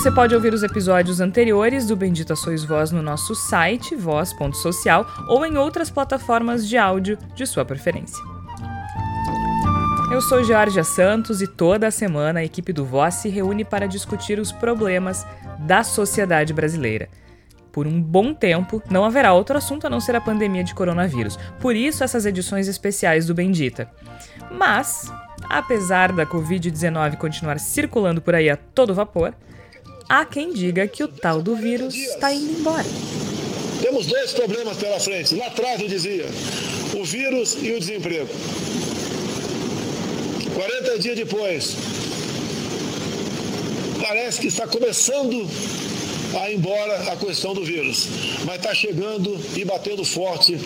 Você pode ouvir os episódios anteriores do Bendita Sois Voz no nosso site, voz.social, ou em outras plataformas de áudio de sua preferência. Eu sou Georgia Santos e toda semana a equipe do Voz se reúne para discutir os problemas da sociedade brasileira. Por um bom tempo, não haverá outro assunto a não ser a pandemia de coronavírus. Por isso, essas edições especiais do Bendita. Mas, apesar da Covid-19 continuar circulando por aí a todo vapor, há quem diga que o tal do vírus está indo embora. Temos dois problemas pela frente. Lá atrás eu dizia: o vírus e o desemprego. 40 dias depois, parece que está começando a embora a questão do vírus, mas está chegando e batendo forte.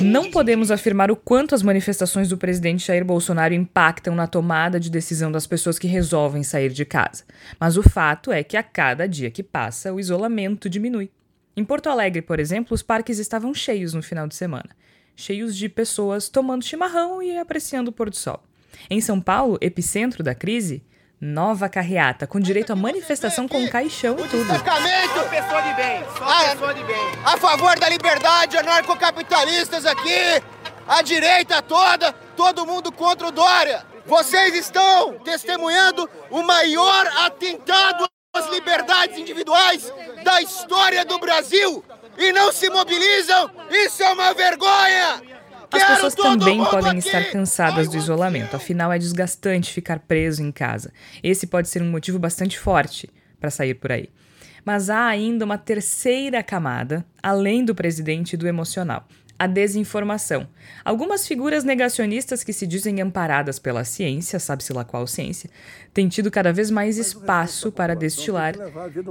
Não podemos afirmar o quanto as manifestações do presidente Jair Bolsonaro impactam na tomada de decisão das pessoas que resolvem sair de casa. Mas o fato é que a cada dia que passa, o isolamento diminui. Em Porto Alegre, por exemplo, os parques estavam cheios no final de semana cheios de pessoas tomando chimarrão e apreciando o pôr do sol. Em São Paulo, epicentro da crise, nova carreata, com direito à manifestação com caixão e tudo. Destacamento! pessoa de bem, só pessoa de bem. A favor da liberdade, anarcocapitalistas aqui! A direita toda, todo mundo contra o Dória! Vocês estão testemunhando o maior atentado às liberdades individuais da história do Brasil! E não se mobilizam! Isso é uma vergonha! As pessoas também podem estar cansadas do isolamento, afinal é desgastante ficar preso em casa. Esse pode ser um motivo bastante forte para sair por aí. Mas há ainda uma terceira camada, além do presidente e do emocional. A desinformação. Algumas figuras negacionistas que se dizem amparadas pela ciência, sabe-se lá qual ciência, têm tido cada vez mais espaço para destilar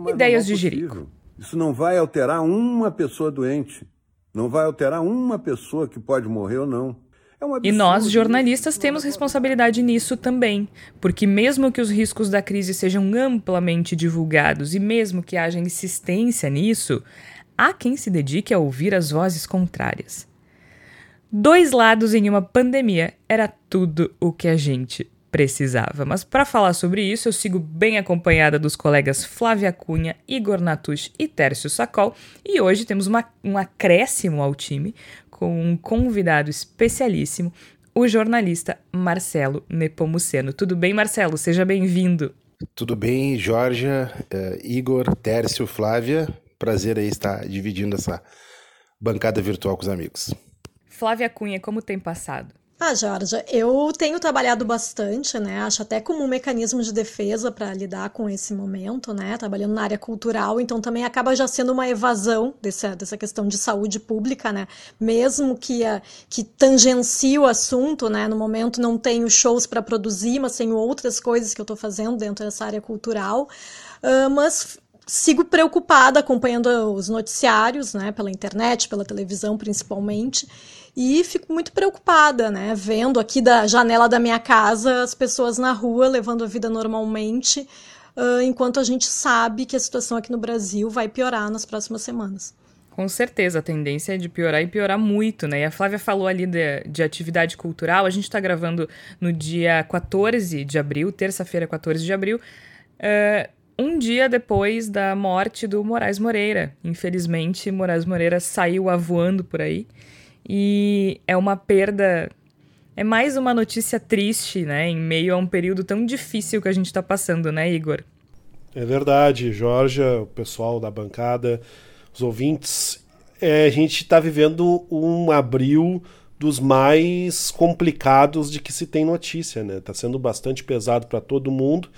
ideias de jirico. Isso não vai alterar uma pessoa doente. Não vai alterar uma pessoa que pode morrer ou não. É um E nós, jornalistas, temos responsabilidade nisso também, porque mesmo que os riscos da crise sejam amplamente divulgados e mesmo que haja insistência nisso, há quem se dedique a ouvir as vozes contrárias. Dois lados em uma pandemia era tudo o que a gente precisava. Mas para falar sobre isso, eu sigo bem acompanhada dos colegas Flávia Cunha, Igor Natush e Tércio Sacol, e hoje temos uma, um acréscimo ao time com um convidado especialíssimo, o jornalista Marcelo Nepomuceno. Tudo bem, Marcelo? Seja bem-vindo. Tudo bem, Georgia, eh, Igor, Tércio, Flávia. Prazer aí estar dividindo essa bancada virtual com os amigos. Flávia Cunha, como tem passado? Ah, Georgia, eu tenho trabalhado bastante, né? Acho até como um mecanismo de defesa para lidar com esse momento, né? Trabalhando na área cultural, então também acaba já sendo uma evasão dessa, dessa questão de saúde pública, né? Mesmo que, a, que tangencie o assunto, né? No momento não tenho shows para produzir, mas tenho outras coisas que eu estou fazendo dentro dessa área cultural. Ah, mas sigo preocupada acompanhando os noticiários, né, pela internet, pela televisão principalmente, e fico muito preocupada, né, vendo aqui da janela da minha casa as pessoas na rua levando a vida normalmente, ah, enquanto a gente sabe que a situação aqui no Brasil vai piorar nas próximas semanas. Com certeza, a tendência é de piorar e piorar muito, né? E a Flávia falou ali de, de atividade cultural. A gente está gravando no dia 14 de abril, terça-feira, 14 de abril, eh, um dia depois da morte do Moraes Moreira. Infelizmente, Moraes Moreira saiu avoando por aí. E é uma perda. É mais uma notícia triste, né? Em meio a um período tão difícil que a gente está passando, né, Igor? É verdade, Georgia, o pessoal da bancada, os ouvintes. É, a gente está vivendo um abril dos mais complicados de que se tem notícia, né? Tá sendo bastante pesado para todo mundo.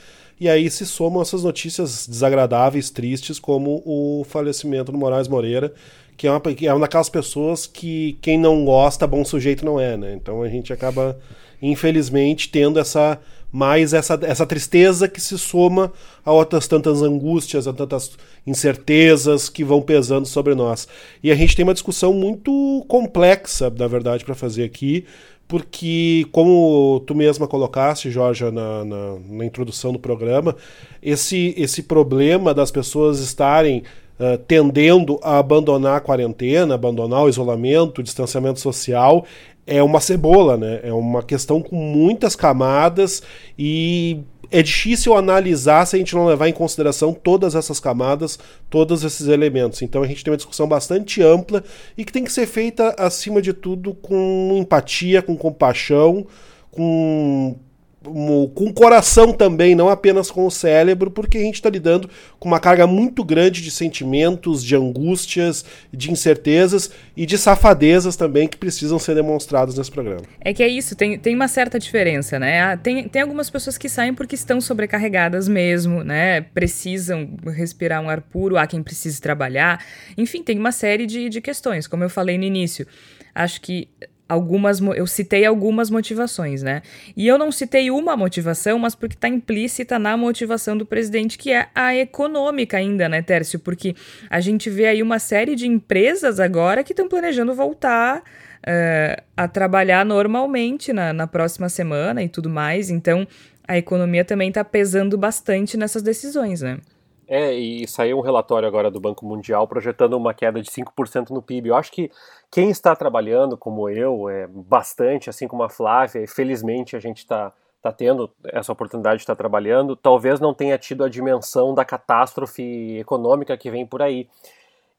E aí se somam essas notícias desagradáveis, tristes, como o falecimento do Moraes Moreira, que é uma, que é uma daquelas pessoas que quem não gosta, bom sujeito não é, né? Então a gente acaba, infelizmente, tendo essa mais essa, essa tristeza que se soma a outras tantas angústias, a tantas incertezas que vão pesando sobre nós. E a gente tem uma discussão muito complexa, na verdade, para fazer aqui, porque, como tu mesma colocaste, Jorge, na, na, na introdução do programa, esse, esse problema das pessoas estarem uh, tendendo a abandonar a quarentena, abandonar o isolamento, o distanciamento social, é uma cebola, né? É uma questão com muitas camadas e é difícil analisar se a gente não levar em consideração todas essas camadas, todos esses elementos. Então a gente tem uma discussão bastante ampla e que tem que ser feita, acima de tudo, com empatia, com compaixão, com com o coração também, não apenas com o cérebro, porque a gente está lidando com uma carga muito grande de sentimentos, de angústias, de incertezas e de safadezas também que precisam ser demonstrados nesse programa. É que é isso, tem, tem uma certa diferença, né? Ah, tem, tem algumas pessoas que saem porque estão sobrecarregadas mesmo, né? Precisam respirar um ar puro, há quem precise trabalhar. Enfim, tem uma série de, de questões, como eu falei no início. Acho que algumas eu citei algumas motivações, né? E eu não citei uma motivação, mas porque está implícita na motivação do presidente, que é a econômica ainda, né, Tércio? Porque a gente vê aí uma série de empresas agora que estão planejando voltar uh, a trabalhar normalmente na, na próxima semana e tudo mais. Então, a economia também está pesando bastante nessas decisões, né? É, e saiu um relatório agora do Banco Mundial projetando uma queda de 5% no PIB. Eu acho que quem está trabalhando, como eu, é bastante, assim como a Flávia, e felizmente a gente está tá tendo essa oportunidade de estar trabalhando, talvez não tenha tido a dimensão da catástrofe econômica que vem por aí.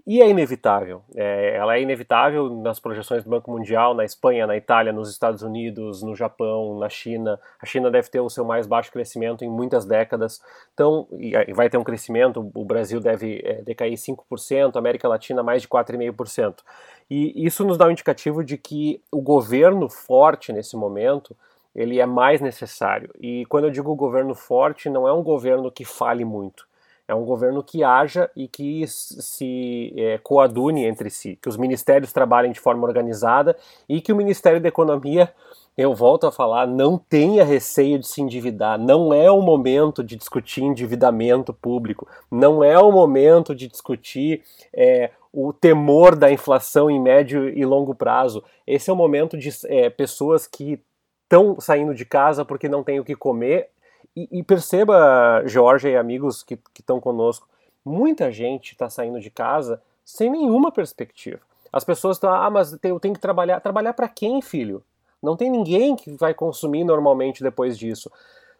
E é inevitável. É, ela é inevitável nas projeções do Banco Mundial, na Espanha, na Itália, nos Estados Unidos, no Japão, na China. A China deve ter o seu mais baixo crescimento em muitas décadas. Então, vai ter um crescimento. O Brasil deve é, decair 5%, a América Latina mais de 4,5%. E isso nos dá um indicativo de que o governo forte nesse momento ele é mais necessário. E quando eu digo governo forte, não é um governo que fale muito é um governo que haja e que se é, coadune entre si, que os ministérios trabalhem de forma organizada e que o Ministério da Economia, eu volto a falar, não tenha receio de se endividar. Não é o momento de discutir endividamento público, não é o momento de discutir é, o temor da inflação em médio e longo prazo. Esse é o momento de é, pessoas que estão saindo de casa porque não têm o que comer e, e perceba, Jorge e amigos que estão conosco, muita gente está saindo de casa sem nenhuma perspectiva. As pessoas estão, ah, mas eu tenho que trabalhar. Trabalhar para quem, filho? Não tem ninguém que vai consumir normalmente depois disso.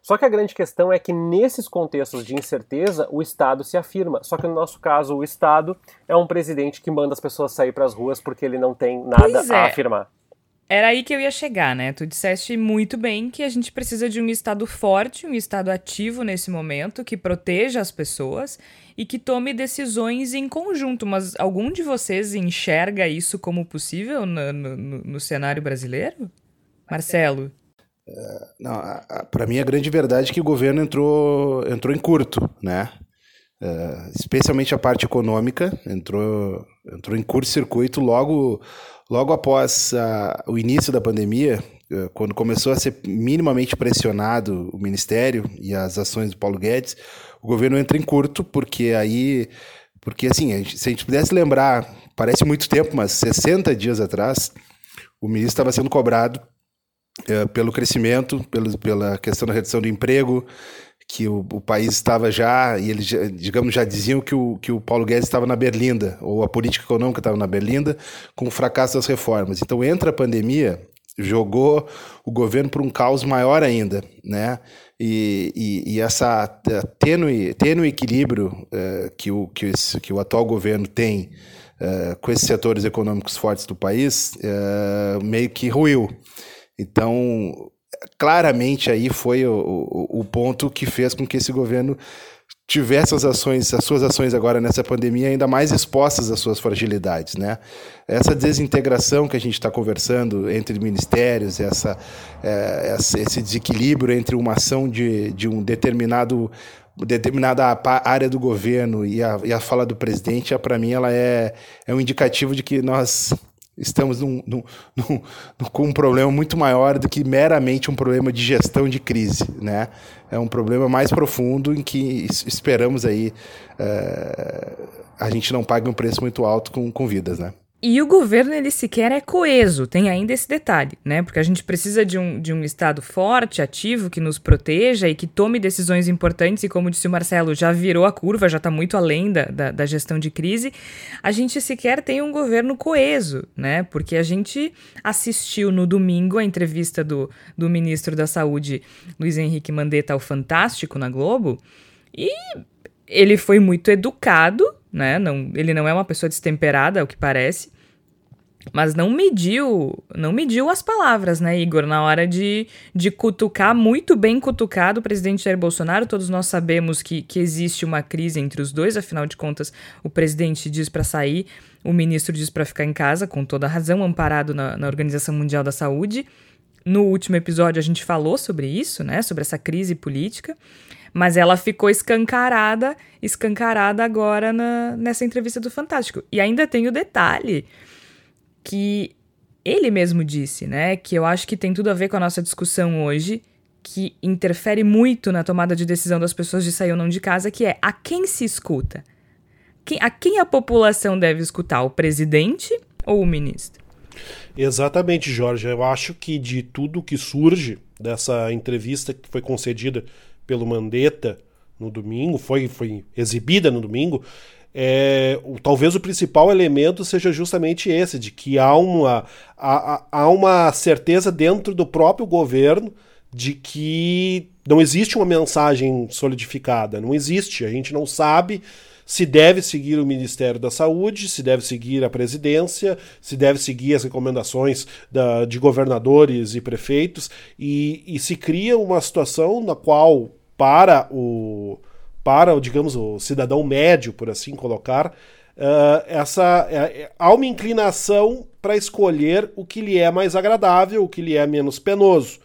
Só que a grande questão é que nesses contextos de incerteza, o Estado se afirma. Só que no nosso caso, o Estado é um presidente que manda as pessoas sair para as ruas porque ele não tem nada é. a afirmar. Era aí que eu ia chegar, né? Tu disseste muito bem que a gente precisa de um Estado forte, um Estado ativo nesse momento, que proteja as pessoas e que tome decisões em conjunto. Mas algum de vocês enxerga isso como possível no, no, no cenário brasileiro? Marcelo? Uh, não, para mim a grande verdade é que o governo entrou, entrou em curto, né? Uh, especialmente a parte econômica entrou, entrou em curto-circuito logo Logo após uh, o início da pandemia, uh, quando começou a ser minimamente pressionado o Ministério e as ações do Paulo Guedes, o governo entra em curto, porque aí. Porque, assim, a gente, se a gente pudesse lembrar, parece muito tempo, mas 60 dias atrás, o ministro estava sendo cobrado uh, pelo crescimento, pelo, pela questão da redução do emprego, que o, o, país estava já, e eles, digamos, já diziam que o, que o Paulo Guedes estava na berlinda, ou a política econômica estava na berlinda, com o fracasso das reformas. Então, entra a pandemia, jogou o governo para um caos maior ainda, né? E, e, e essa tênue, tênue equilíbrio uh, que, o, que, esse, que o atual governo tem uh, com esses setores econômicos fortes do país uh, meio que ruiu. Então, claramente aí foi o, o, o, ponto que fez com que esse governo tivesse as ações, as suas ações agora nessa pandemia ainda mais expostas às suas fragilidades, né? Essa desintegração que a gente está conversando entre ministérios, essa, é, esse desequilíbrio entre uma ação de, de um determinado determinada área do governo e a, e a fala do presidente, para mim ela é, é um indicativo de que nós estamos num, num, num, com um problema muito maior do que meramente um problema de gestão de crise, né? É um problema mais profundo em que esperamos aí uh, a gente não pague um preço muito alto com, com vidas, né? E o governo, ele sequer é coeso, tem ainda esse detalhe, né? Porque a gente precisa de um, de um Estado forte, ativo, que nos proteja e que tome decisões importantes, e como disse o Marcelo, já virou a curva, já está muito além da, da, da, gestão de crise. A gente sequer tem um governo coeso, né? Porque a gente assistiu no domingo a entrevista do, do ministro da Saúde, Luiz Henrique Mandetta, ao Fantástico na Globo, e ele foi muito educado, né? Não, ele não é uma pessoa destemperada, ao que parece mas não mediu, não mediu as palavras, né, Igor, na hora de, de cutucar, muito bem cutucado o presidente Jair Bolsonaro. Todos nós sabemos que, que existe uma crise entre os dois, afinal de contas, o presidente diz para sair, o ministro diz para ficar em casa, com toda razão, amparado na, na Organização Mundial da Saúde. No último episódio a gente falou sobre isso, né, sobre essa crise política, mas ela ficou escancarada, escancarada agora na, nessa entrevista do Fantástico. E ainda tem o detalhe que ele mesmo disse, né? Que eu acho que tem tudo a ver com a nossa discussão hoje, que interfere muito na tomada de decisão das pessoas de sair ou não de casa, que é a quem se escuta? Quem, a quem a população deve escutar? O presidente ou o ministro? Exatamente, Jorge. Eu acho que de tudo que surge dessa entrevista que foi concedida pelo Mandetta no domingo, foi, foi exibida no domingo, é, o, talvez o principal elemento seja justamente esse, de que há uma, há, há uma certeza dentro do próprio governo de que não existe uma mensagem solidificada, não existe, a gente não sabe se deve seguir o Ministério da Saúde, se deve seguir a presidência, se deve seguir as recomendações da, de governadores e prefeitos, e, e se cria uma situação na qual, para o, para, digamos, o cidadão médio, por assim colocar, uh, essa uh, há uma inclinação para escolher o que lhe é mais agradável, o que lhe é menos penoso.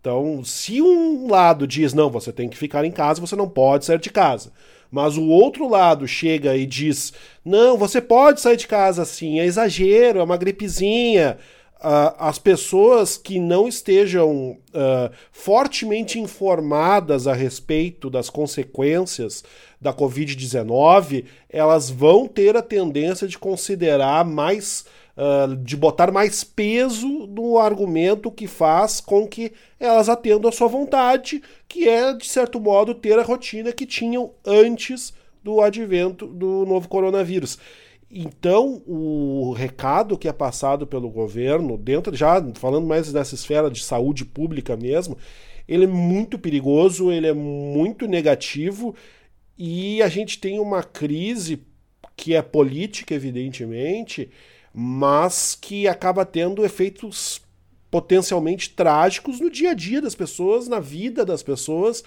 Então, se um lado diz não, você tem que ficar em casa, você não pode sair de casa. Mas o outro lado chega e diz: não, você pode sair de casa assim, é exagero, é uma gripezinha, uh, as pessoas que não estejam uh, fortemente informadas a respeito das consequências da Covid-19, elas vão ter a tendência de considerar mais. Uh, de botar mais peso no argumento que faz com que elas atendam a sua vontade, que é, de certo modo, ter a rotina que tinham antes do advento do novo coronavírus. Então, o recado que é passado pelo governo, dentro já falando mais dessa esfera de saúde pública mesmo, ele é muito perigoso, ele é muito negativo e a gente tem uma crise que é política, evidentemente, mas que acaba tendo efeitos potencialmente trágicos no dia a dia das pessoas, na vida das pessoas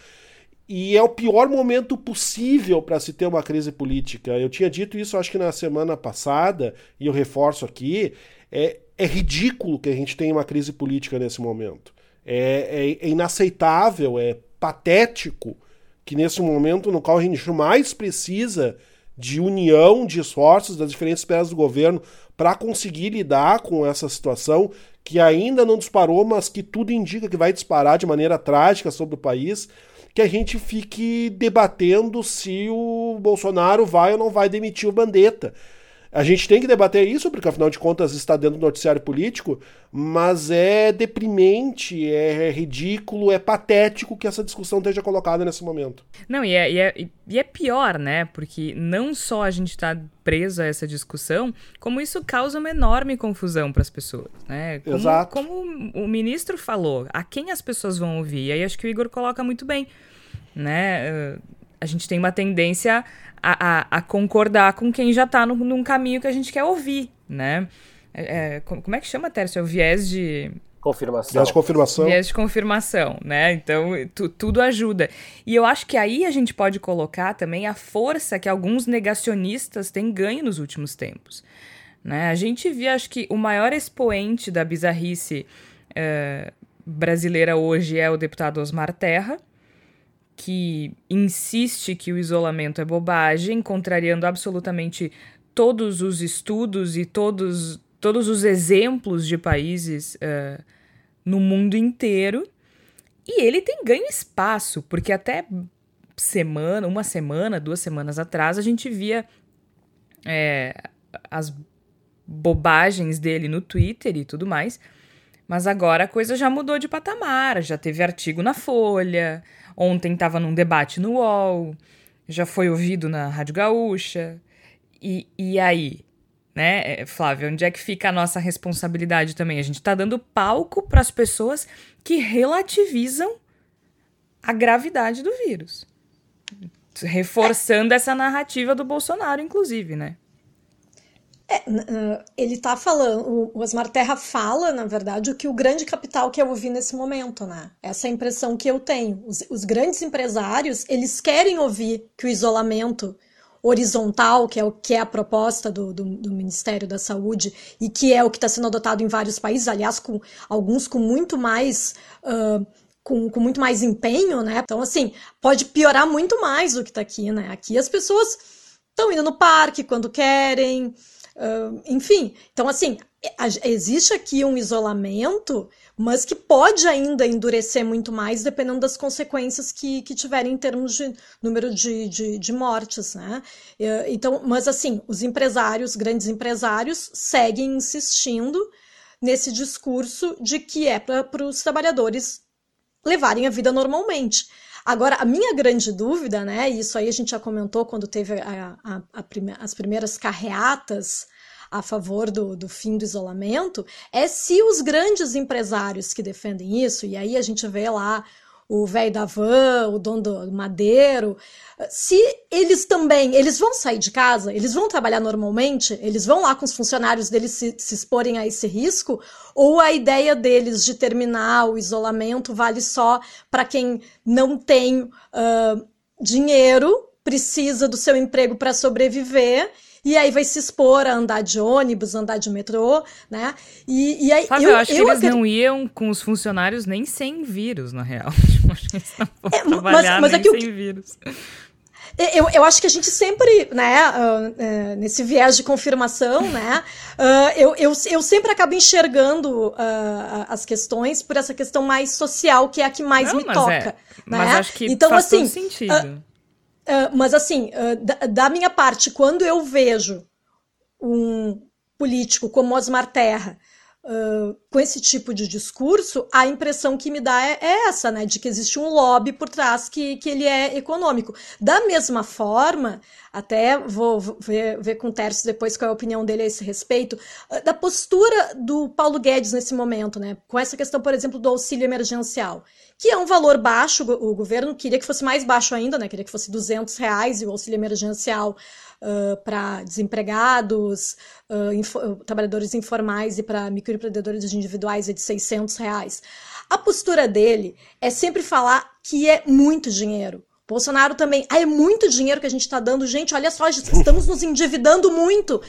e é o pior momento possível para se ter uma crise política. Eu tinha dito isso, acho que na semana passada, e eu reforço aqui: é, é ridículo que a gente tenha uma crise política nesse momento. É, é, é inaceitável, é patético que nesse momento no qual a gente mais precisa de união de esforços das diferentes esferas do governo para conseguir lidar com essa situação que ainda não disparou, mas que tudo indica que vai disparar de maneira trágica sobre o país que a gente fique debatendo se o Bolsonaro vai ou não vai demitir o Bandetta. A gente tem que debater isso, porque afinal de contas está dentro do noticiário político, mas é deprimente, é ridículo, é patético que essa discussão esteja colocada nesse momento. Não, e é, e é, e é pior, né? Porque não só a gente está preso a essa discussão, como isso causa uma enorme confusão para as pessoas, né? Como, Exato. Como o ministro falou, a quem as pessoas vão ouvir? E aí acho que o Igor coloca muito bem, né? A gente tem uma tendência a, a, a concordar com quem já está num caminho que a gente quer ouvir, né? É, é como é que chama, Tércio? É o viés de... Confirmação. Viés de confirmação. Viés de confirmação, né? Então, tu, tudo ajuda. E eu acho que aí a gente pode colocar também a força que alguns negacionistas têm ganho nos últimos tempos. Né? A gente via, acho que o maior expoente da bizarrice uh, brasileira hoje é o deputado Osmar Terra, que insiste que o isolamento é bobagem, contrariando absolutamente todos os estudos e todos, todos os exemplos de países uh, no mundo inteiro. E ele tem ganho espaço, porque até semana, uma semana, duas semanas atrás, a gente via é, as bobagens dele no Twitter e tudo mais. Mas agora a coisa já mudou de patamar, já teve artigo na Folha, ontem estava num debate no UOL, já foi ouvido na Rádio Gaúcha. E, e aí, né, é, Flávia, onde é que fica a nossa responsabilidade também? A gente está dando palco para as pessoas que relativizam a gravidade do vírus. Reforçando essa narrativa do Bolsonaro, inclusive, né? É, ele está falando, o Osmar Terra fala, na verdade, o que o grande capital quer ouvir nesse momento, né? Essa é a impressão que eu tenho. Os, os grandes empresários, eles querem ouvir que o isolamento horizontal, que é o que é a proposta do, do, do Ministério da Saúde e que é o que está sendo adotado em vários países, aliás, com alguns com muito mais uh, com, com, muito mais empenho, né? Então, assim, pode piorar muito mais do que está aqui, né? Aqui as pessoas estão indo no parque quando querem, Uh, enfim, então assim, existe aqui um isolamento, mas que pode ainda endurecer muito mais dependendo das consequências que, que tiverem em termos de número de, de, de mortes, né? Então, mas assim, os empresários, grandes empresários, seguem insistindo nesse discurso de que é para os trabalhadores levarem a vida normalmente. Agora, a minha grande dúvida, né, isso aí a gente já comentou quando teve a, a, a prime as primeiras carreatas a favor do, do fim do isolamento, é se os grandes empresários que defendem isso, e aí a gente vê lá o velho da van, o dono do madeiro, se eles também, eles vão sair de casa, eles vão trabalhar normalmente, eles vão lá com os funcionários deles se, se exporem a esse risco, ou a ideia deles de terminar o isolamento vale só para quem não tem uh, dinheiro, precisa do seu emprego para sobreviver e aí vai se expor a andar de ônibus, andar de metrô, né? E, e aí Fábio, eu, eu acho eu que eles não iam com os funcionários nem sem vírus, na real. Que é, mas, mas é sem o... vírus. Eu, eu acho que a gente sempre, né, uh, uh, nesse viés de confirmação, né, uh, eu, eu, eu sempre acabo enxergando as questões por essa questão mais social, que é a que mais Não, me mas toca. É, né? Mas acho que então, faz assim, todo sentido. Uh, mas assim, uh, da, da, minha parte, quando eu vejo um político como Osmar Terra com esse tipo de discurso, a impressão que me dá é, é, essa, né? De que existe um lobby por trás que, que ele é econômico. Da mesma forma, até vou ver, ver com o Tércio depois qual é a opinião dele a esse respeito, da postura do Paulo Guedes nesse momento, né? Com essa questão, por exemplo, do auxílio emergencial que é um valor baixo. O governo queria que fosse mais baixo ainda, né? Queria que fosse 200 reais e o auxílio emergencial uh, para desempregados, uh, info, trabalhadores informais e para microempreendedores individuais é de 600 reais. A postura dele é sempre falar que é muito dinheiro. Bolsonaro também, ah, é muito dinheiro que a gente está dando. Gente, olha só, estamos nos endividando muito.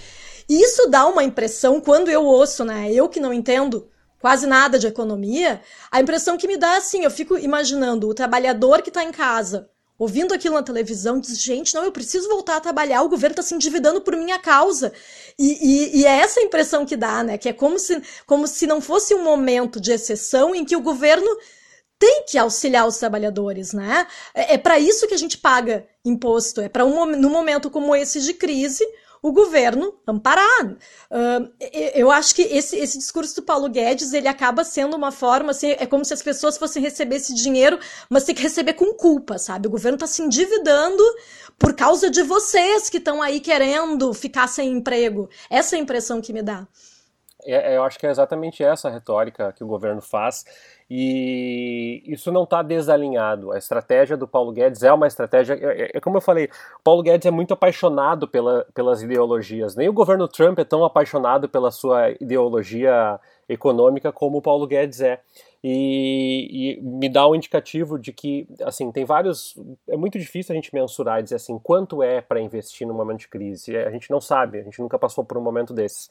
E isso dá uma impressão, quando eu ouço, né? Eu que não entendo quase nada de economia, a impressão que me dá é assim, eu fico imaginando o trabalhador que está em casa, ouvindo aquilo na televisão, diz, gente, não, eu preciso voltar a trabalhar, o governo está se endividando por minha causa. E, e, e, é essa impressão que dá, né? Que é como se, como se não fosse um momento de exceção em que o governo tem que auxiliar os trabalhadores, né? É, é para isso que a gente paga imposto, é para um, num momento como esse de crise, o governo amparar. Uh, eu acho que esse, esse discurso do Paulo Guedes ele acaba sendo uma forma assim, é como se as pessoas fossem receber esse dinheiro, mas tem que receber com culpa, sabe? O governo está se endividando por causa de vocês que estão aí querendo ficar sem emprego. Essa é a impressão que me dá. É, é, eu acho que é exatamente essa a retórica que o governo faz e isso não está desalinhado. A estratégia do Paulo Guedes é uma estratégia. É, é, é, como eu falei, o Paulo Guedes é muito apaixonado pela, pelas ideologias. Nem o governo Trump é tão apaixonado pela sua ideologia econômica como o Paulo Guedes é. E, e, me dá um indicativo de que, assim, tem vários. É muito difícil a gente mensurar e dizer assim, quanto é para investir num momento de crise. A gente não sabe, a gente nunca passou por um momento desses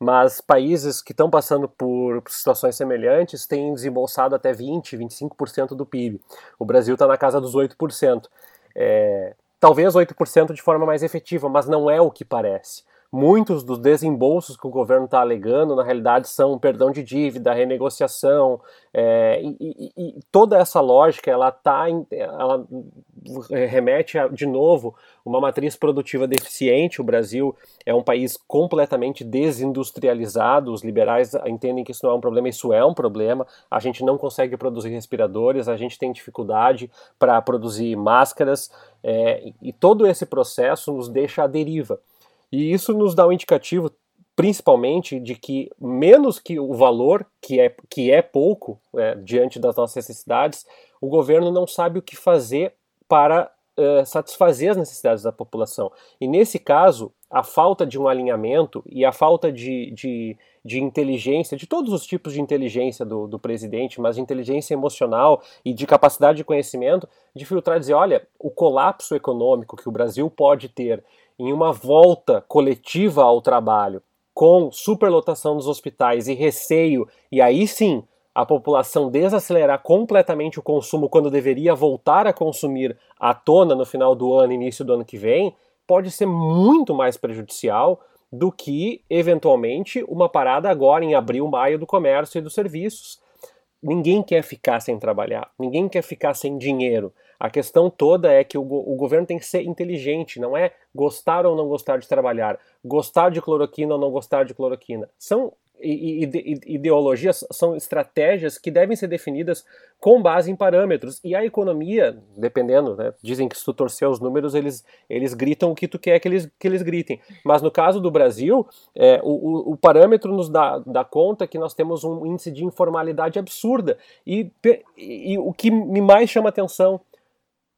mas países que estão passando por situações semelhantes têm desembolsado até 20%, 25% do PIB. O Brasil está na casa dos 8%. É, talvez 8% de forma mais efetiva, mas não é o que parece. Muitos dos desembolsos que o governo está alegando, na realidade, são perdão de dívida, renegociação, é, e, e, e, toda essa lógica ela, tá, ela remete a, de novo uma matriz produtiva deficiente. O Brasil é um país completamente desindustrializado. Os liberais entendem que isso não é um problema, isso é um problema. A gente não consegue produzir respiradores, a gente tem dificuldade para produzir máscaras, é, e todo esse processo nos deixa à deriva. E isso nos dá um indicativo principalmente de que menos que o valor, que é, que é pouco é, diante das nossas necessidades, o governo não sabe o que fazer para é, satisfazer as necessidades da população. E nesse caso, a falta de um alinhamento e a falta de, de, de inteligência, de todos os tipos de inteligência do, do presidente, mas de inteligência emocional e de capacidade de conhecimento, de filtrar e dizer: olha, o colapso econômico que o Brasil pode ter em uma volta coletiva ao trabalho com superlotação dos hospitais e receio, e aí sim a população desacelerar completamente o consumo quando deveria voltar a consumir à tona no final do ano, início do ano que vem, pode ser muito mais prejudicial do que, eventualmente, uma parada agora em abril, maio do comércio e dos serviços. Ninguém quer ficar sem trabalhar, ninguém quer ficar sem dinheiro. A questão toda é que o, o, governo tem que ser inteligente, não é gostar ou não gostar de trabalhar, gostar de cloroquina ou não gostar de cloroquina. São ideologias, são estratégias que devem ser definidas com base em parâmetros. E a economia, dependendo, né, dizem que se tu torcer os números, eles, eles gritam o que tu quer que eles, que eles gritem. Mas no caso do Brasil, é, o, o, parâmetro nos dá, dá conta que nós temos um índice de informalidade absurda. E, e, e o que me mais chama atenção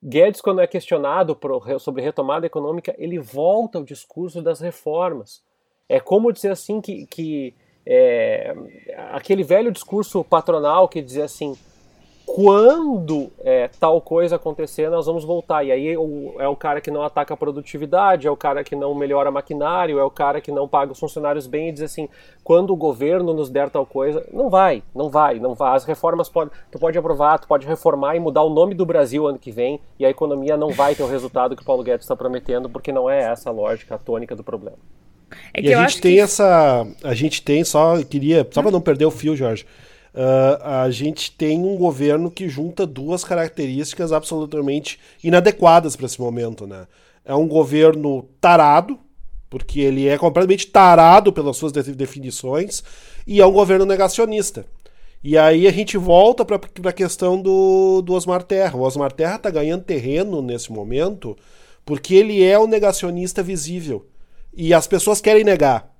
Guedes, quando é questionado sobre retomada econômica, ele volta ao discurso das reformas. É como dizer assim que, que é, aquele velho discurso patronal que dizia assim: quando é, tal coisa acontecer, nós vamos voltar. E aí o, é o cara que não ataca a produtividade, é o cara que não melhora maquinário, é o cara que não paga os funcionários bem e diz assim: quando o governo nos der tal coisa, não vai, não vai, não vai. As reformas pode, tu pode aprovar, tu pode reformar e mudar o nome do Brasil ano que vem e a economia não vai ter o resultado que o Paulo Guedes está prometendo, porque não é essa a lógica, a tônica do problema. É e a gente tem que... essa, a gente tem só queria só para não perder o fio, Jorge. Uh, a gente tem um governo que junta duas características absolutamente inadequadas para esse momento, né? É um governo tarado, porque ele é completamente tarado pelas suas definições, e é um governo negacionista. E aí a gente volta para a questão do, do Osmar Terra. O Osmar Terra está ganhando terreno nesse momento porque ele é o negacionista visível. E as pessoas querem negar.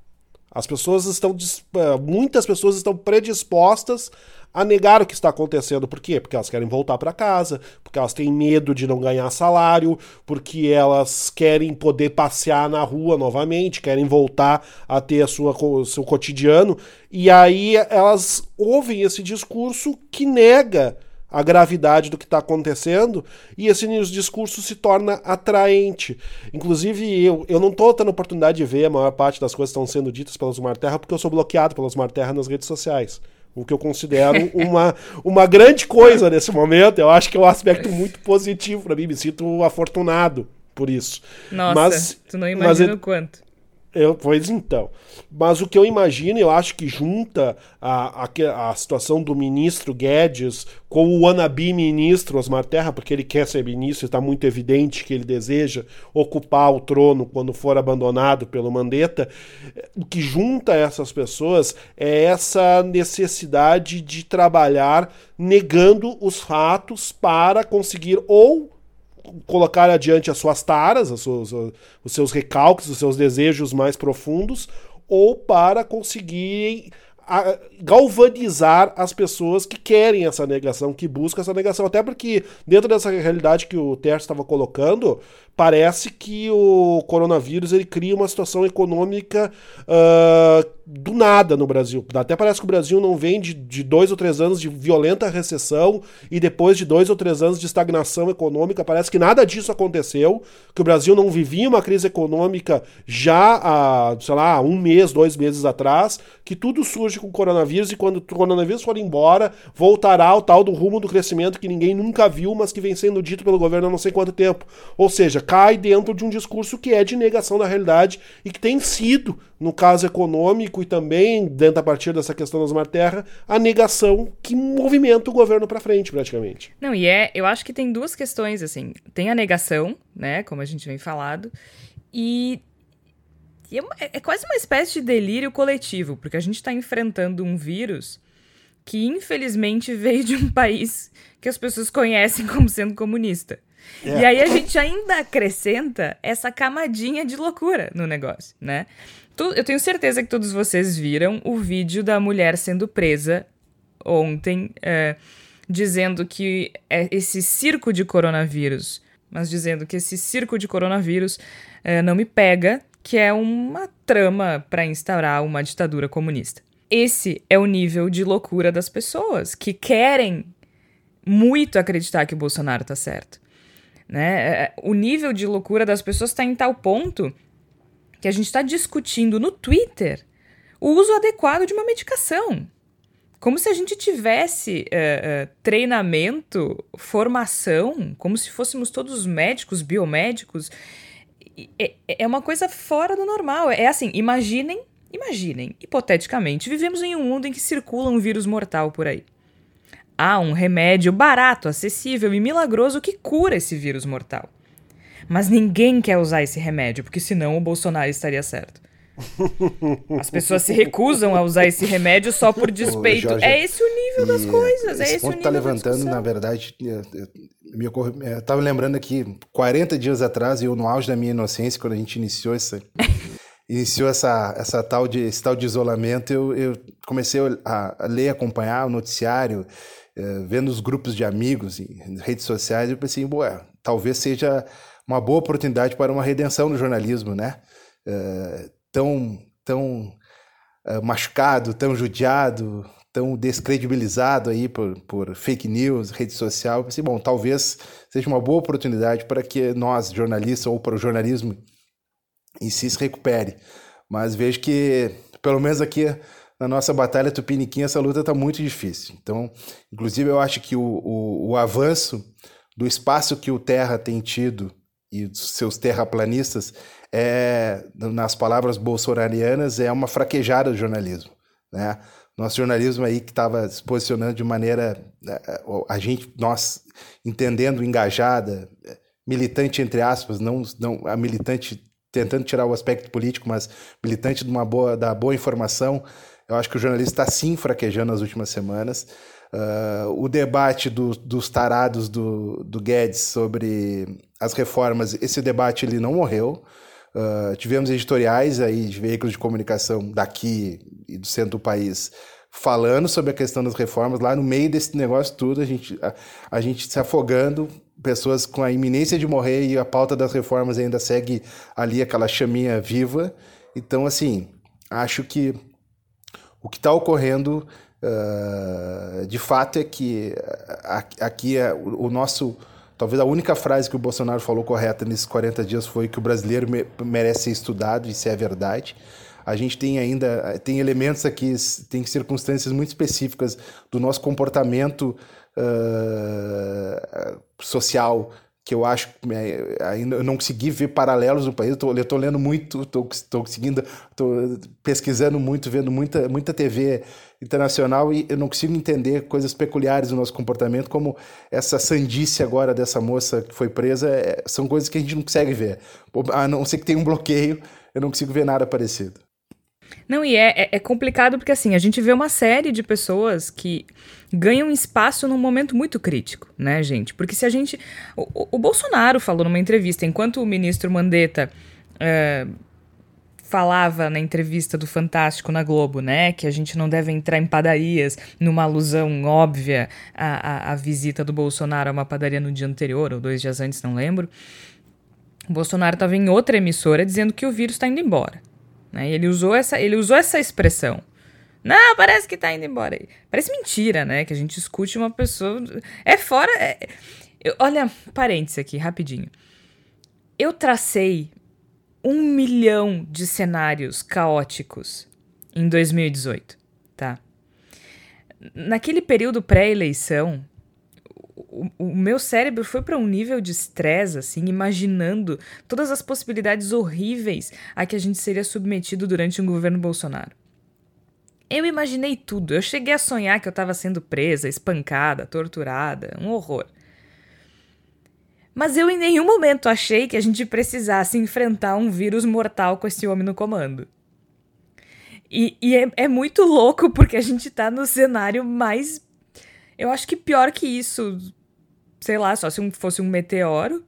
As pessoas estão. Eh, muitas pessoas estão predispostas a negar o que está acontecendo. Por quê? Porque elas querem voltar para casa, porque elas têm medo de não ganhar salário, porque elas querem poder passear na rua novamente, querem voltar a ter a sua, seu cotidiano. E aí elas ouvem esse discurso que nega a gravidade do que está acontecendo e esse discurso se torna atraente. Inclusive, eu, eu não estou tendo oportunidade de ver a maior parte das coisas que estão sendo ditas pelos Marterra porque eu sou bloqueado pelos Marterra nas redes sociais. O que eu considero uma, uma grande coisa nesse momento. Eu acho que é um aspecto muito positivo para mim. Me sinto afortunado por isso. Nossa, mas, tu não imagina o quanto. Eu, pois então. Mas o que eu imagino, eu acho que junta a, a, a situação do ministro Guedes com o wannabe ministro Osmar Terra, porque ele quer ser ministro, está muito evidente que ele deseja ocupar o trono quando for abandonado pelo Mandetta. O que junta essas pessoas é essa necessidade de trabalhar negando os fatos para conseguir ou colocar adiante as suas taras, as suas, os seus recalques, os seus desejos mais profundos, ou para conseguirem galvanizar as pessoas que querem essa negação, que buscam essa negação. Até porque, dentro dessa realidade que o Terço estava colocando, parece que o coronavírus ele cria uma situação econômica uh, do nada no Brasil. Até parece que o Brasil não vem de, de, dois ou três anos de violenta recessão e depois de dois ou três anos de estagnação econômica. Parece que nada disso aconteceu, que o Brasil não vivia uma crise econômica já há, sei lá, um mês, dois meses atrás, que tudo surge com o coronavírus e quando o coronavírus for embora, voltará ao tal do rumo do crescimento que ninguém nunca viu, mas que vem sendo dito pelo governo há não sei quanto tempo. Ou seja, cai dentro de um discurso que é de negação da realidade e que tem sido, no caso econômico, e também, dentro a partir dessa questão da Smart Terra, a negação que movimenta o governo para frente, praticamente. Não, e é, eu acho que tem duas questões, assim. Tem a negação, né, como a gente vem falado, e, e é, é, quase uma espécie de delírio coletivo, porque a gente está enfrentando um vírus que, infelizmente, veio de um país que as pessoas conhecem como sendo comunista. É. E aí a gente ainda acrescenta essa camadinha de loucura no negócio, né? Eu tenho certeza que todos vocês viram o vídeo da mulher sendo presa ontem, é, dizendo que é esse circo de coronavírus, mas dizendo que esse circo de coronavírus é, não me pega, que é uma trama para instaurar uma ditadura comunista. Esse é o nível de loucura das pessoas que querem muito acreditar que o Bolsonaro tá certo. Né? O nível de loucura das pessoas está em tal ponto que a gente está discutindo no Twitter o uso adequado de uma medicação. Como se a gente tivesse uh, uh, treinamento, formação, como se fôssemos todos médicos, biomédicos. É, é uma coisa fora do normal. É assim, imaginem, imaginem, hipoteticamente, vivemos em um mundo em que circula um vírus mortal por aí. Há um remédio barato, acessível e milagroso que cura esse vírus mortal. Mas ninguém quer usar esse remédio, porque senão o Bolsonaro estaria certo. As pessoas se recusam a usar esse remédio só por despeito. Jorge, é esse o nível das coisas. É esse, esse ponto o tá nível tá levantando, na verdade, me ocorre, eu tava lembrando aqui, 40 dias atrás, eu no auge da minha inocência, quando a gente iniciou essa, iniciou essa, essa tal de, esse tal de isolamento, eu, eu comecei a, a ler, acompanhar o noticiário, eh, vendo os grupos de amigos em redes sociais, eu pensei, boa, talvez seja uma boa oportunidade para uma redenção no jornalismo, né? Uh, tão tão uh, machucado, tão judiado, tão descredibilizado aí por, por fake news, rede social. Pensei, bom, talvez seja uma boa oportunidade para que nós, jornalistas, ou para o jornalismo em si se recupere. Mas vejo que, pelo menos aqui na nossa batalha tupiniquim, essa luta está muito difícil. Então, inclusive, eu acho que o, o, o avanço do espaço que o Terra tem tido e seus terraplanistas, é, nas palavras bolsonarianas, é uma fraquejada do jornalismo. Né? Nosso jornalismo aí que estava se posicionando de maneira, é, a gente, nós entendendo engajada, militante entre aspas, não, não a militante tentando tirar o aspecto político, mas militante de uma boa, da boa informação. Eu acho que o jornalista está sim fraquejando nas últimas semanas. Uh, o debate do, dos tarados do, do Guedes sobre as reformas, esse debate ele não morreu. Uh, tivemos editoriais aí de veículos de comunicação daqui e do centro do país falando sobre a questão das reformas. Lá no meio desse negócio tudo, a gente, a, a gente se afogando, pessoas com a iminência de morrer e a pauta das reformas ainda segue ali aquela chaminha viva. Então, assim, acho que o que está ocorrendo Uh, de fato é que aqui é o nosso. Talvez a única frase que o Bolsonaro falou correta nesses 40 dias foi que o brasileiro merece ser estudado, isso é verdade. A gente tem ainda tem elementos aqui, tem circunstâncias muito específicas do nosso comportamento uh, social que eu acho é, ainda eu não consegui ver paralelos no país. Eu estou lendo muito, estou conseguindo, estou pesquisando muito, vendo muita, muita TV internacional e eu não consigo entender coisas peculiares do nosso comportamento, como essa sandice agora dessa moça que foi presa, é, são coisas que a gente não consegue ver. A não ser que tenha um bloqueio, eu não consigo ver nada parecido. Não, e é, é, é complicado porque assim, a gente vê uma série de pessoas que ganham espaço num momento muito crítico, né, gente? Porque se a gente. O, o Bolsonaro falou numa entrevista, enquanto o ministro Mandetta. É, falava na entrevista do Fantástico na Globo, né, que a gente não deve entrar em padarias, numa alusão óbvia à, à, à visita do Bolsonaro a uma padaria no dia anterior, ou dois dias antes, não lembro. O Bolsonaro estava em outra emissora dizendo que o vírus está indo embora. Né? Ele, usou essa, ele usou essa expressão. Não, parece que tá indo embora. Parece mentira, né? Que a gente escute uma pessoa. É fora. É... Eu, olha, parênteses aqui, rapidinho. Eu tracei um milhão de cenários caóticos em 2018, tá? Naquele período pré-eleição, o, o, meu cérebro foi para um nível de estresse, assim, imaginando todas as possibilidades horríveis a que a gente seria submetido durante um governo Bolsonaro. Eu imaginei tudo. Eu cheguei a sonhar que eu estava sendo presa, espancada, torturada, um horror. Mas eu em nenhum momento achei que a gente precisasse enfrentar um vírus mortal com esse homem no comando. E, e é, é, muito louco porque a gente tá no cenário mais. Eu acho que pior que isso. Sei lá, só se fosse um meteoro.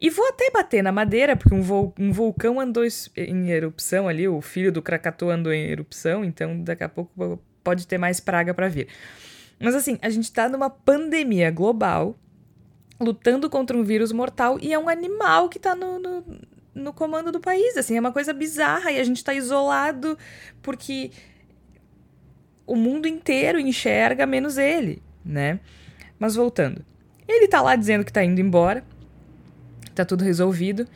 E vou até bater na madeira, porque um, um vulcão andou em erupção ali, o filho do Krakatoa andou em erupção, então daqui a pouco pode ter mais praga para vir. Mas assim, a gente tá numa pandemia global lutando contra um vírus mortal e é um animal que tá no, no, no comando do país. Assim, é uma coisa bizarra e a gente tá isolado porque o mundo inteiro enxerga menos ele, né? Mas voltando. Ele tá lá dizendo que tá indo embora, tá tudo resolvido.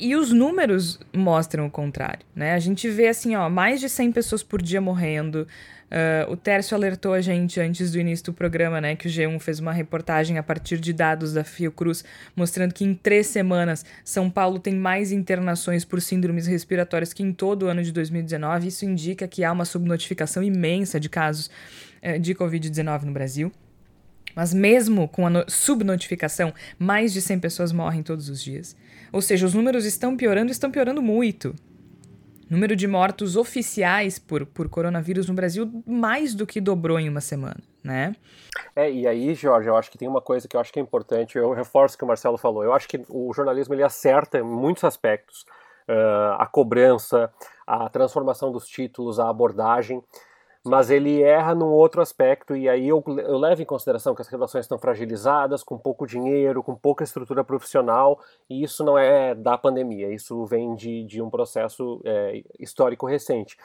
E os números mostram o contrário, né? A gente vê assim, ó, mais de 100 pessoas por dia morrendo, Uh, o Tércio alertou a gente antes do início do programa, né, que o G1 fez uma reportagem a partir de dados da Fiocruz, mostrando que em três semanas São Paulo tem mais internações por síndromes respiratórias que em todo o ano de 2019. Isso indica que há uma subnotificação imensa de casos de Covid-19 no Brasil. Mas mesmo com a subnotificação, mais de 100 pessoas morrem todos os dias. Ou seja, os números estão piorando, estão piorando muito número de mortos oficiais por, por coronavírus no Brasil mais do que dobrou em uma semana, né? É, e aí, Jorge, eu acho que tem uma coisa que eu acho que é importante, eu reforço o que o Marcelo falou, eu acho que o jornalismo ele acerta em muitos aspectos, uh, a cobrança, a transformação dos títulos, a abordagem, mas ele erra num outro aspecto, e aí eu, eu levo em consideração que as relações estão fragilizadas, com pouco dinheiro, com pouca estrutura profissional, e isso não é da pandemia, isso vem de, de um processo é, histórico recente.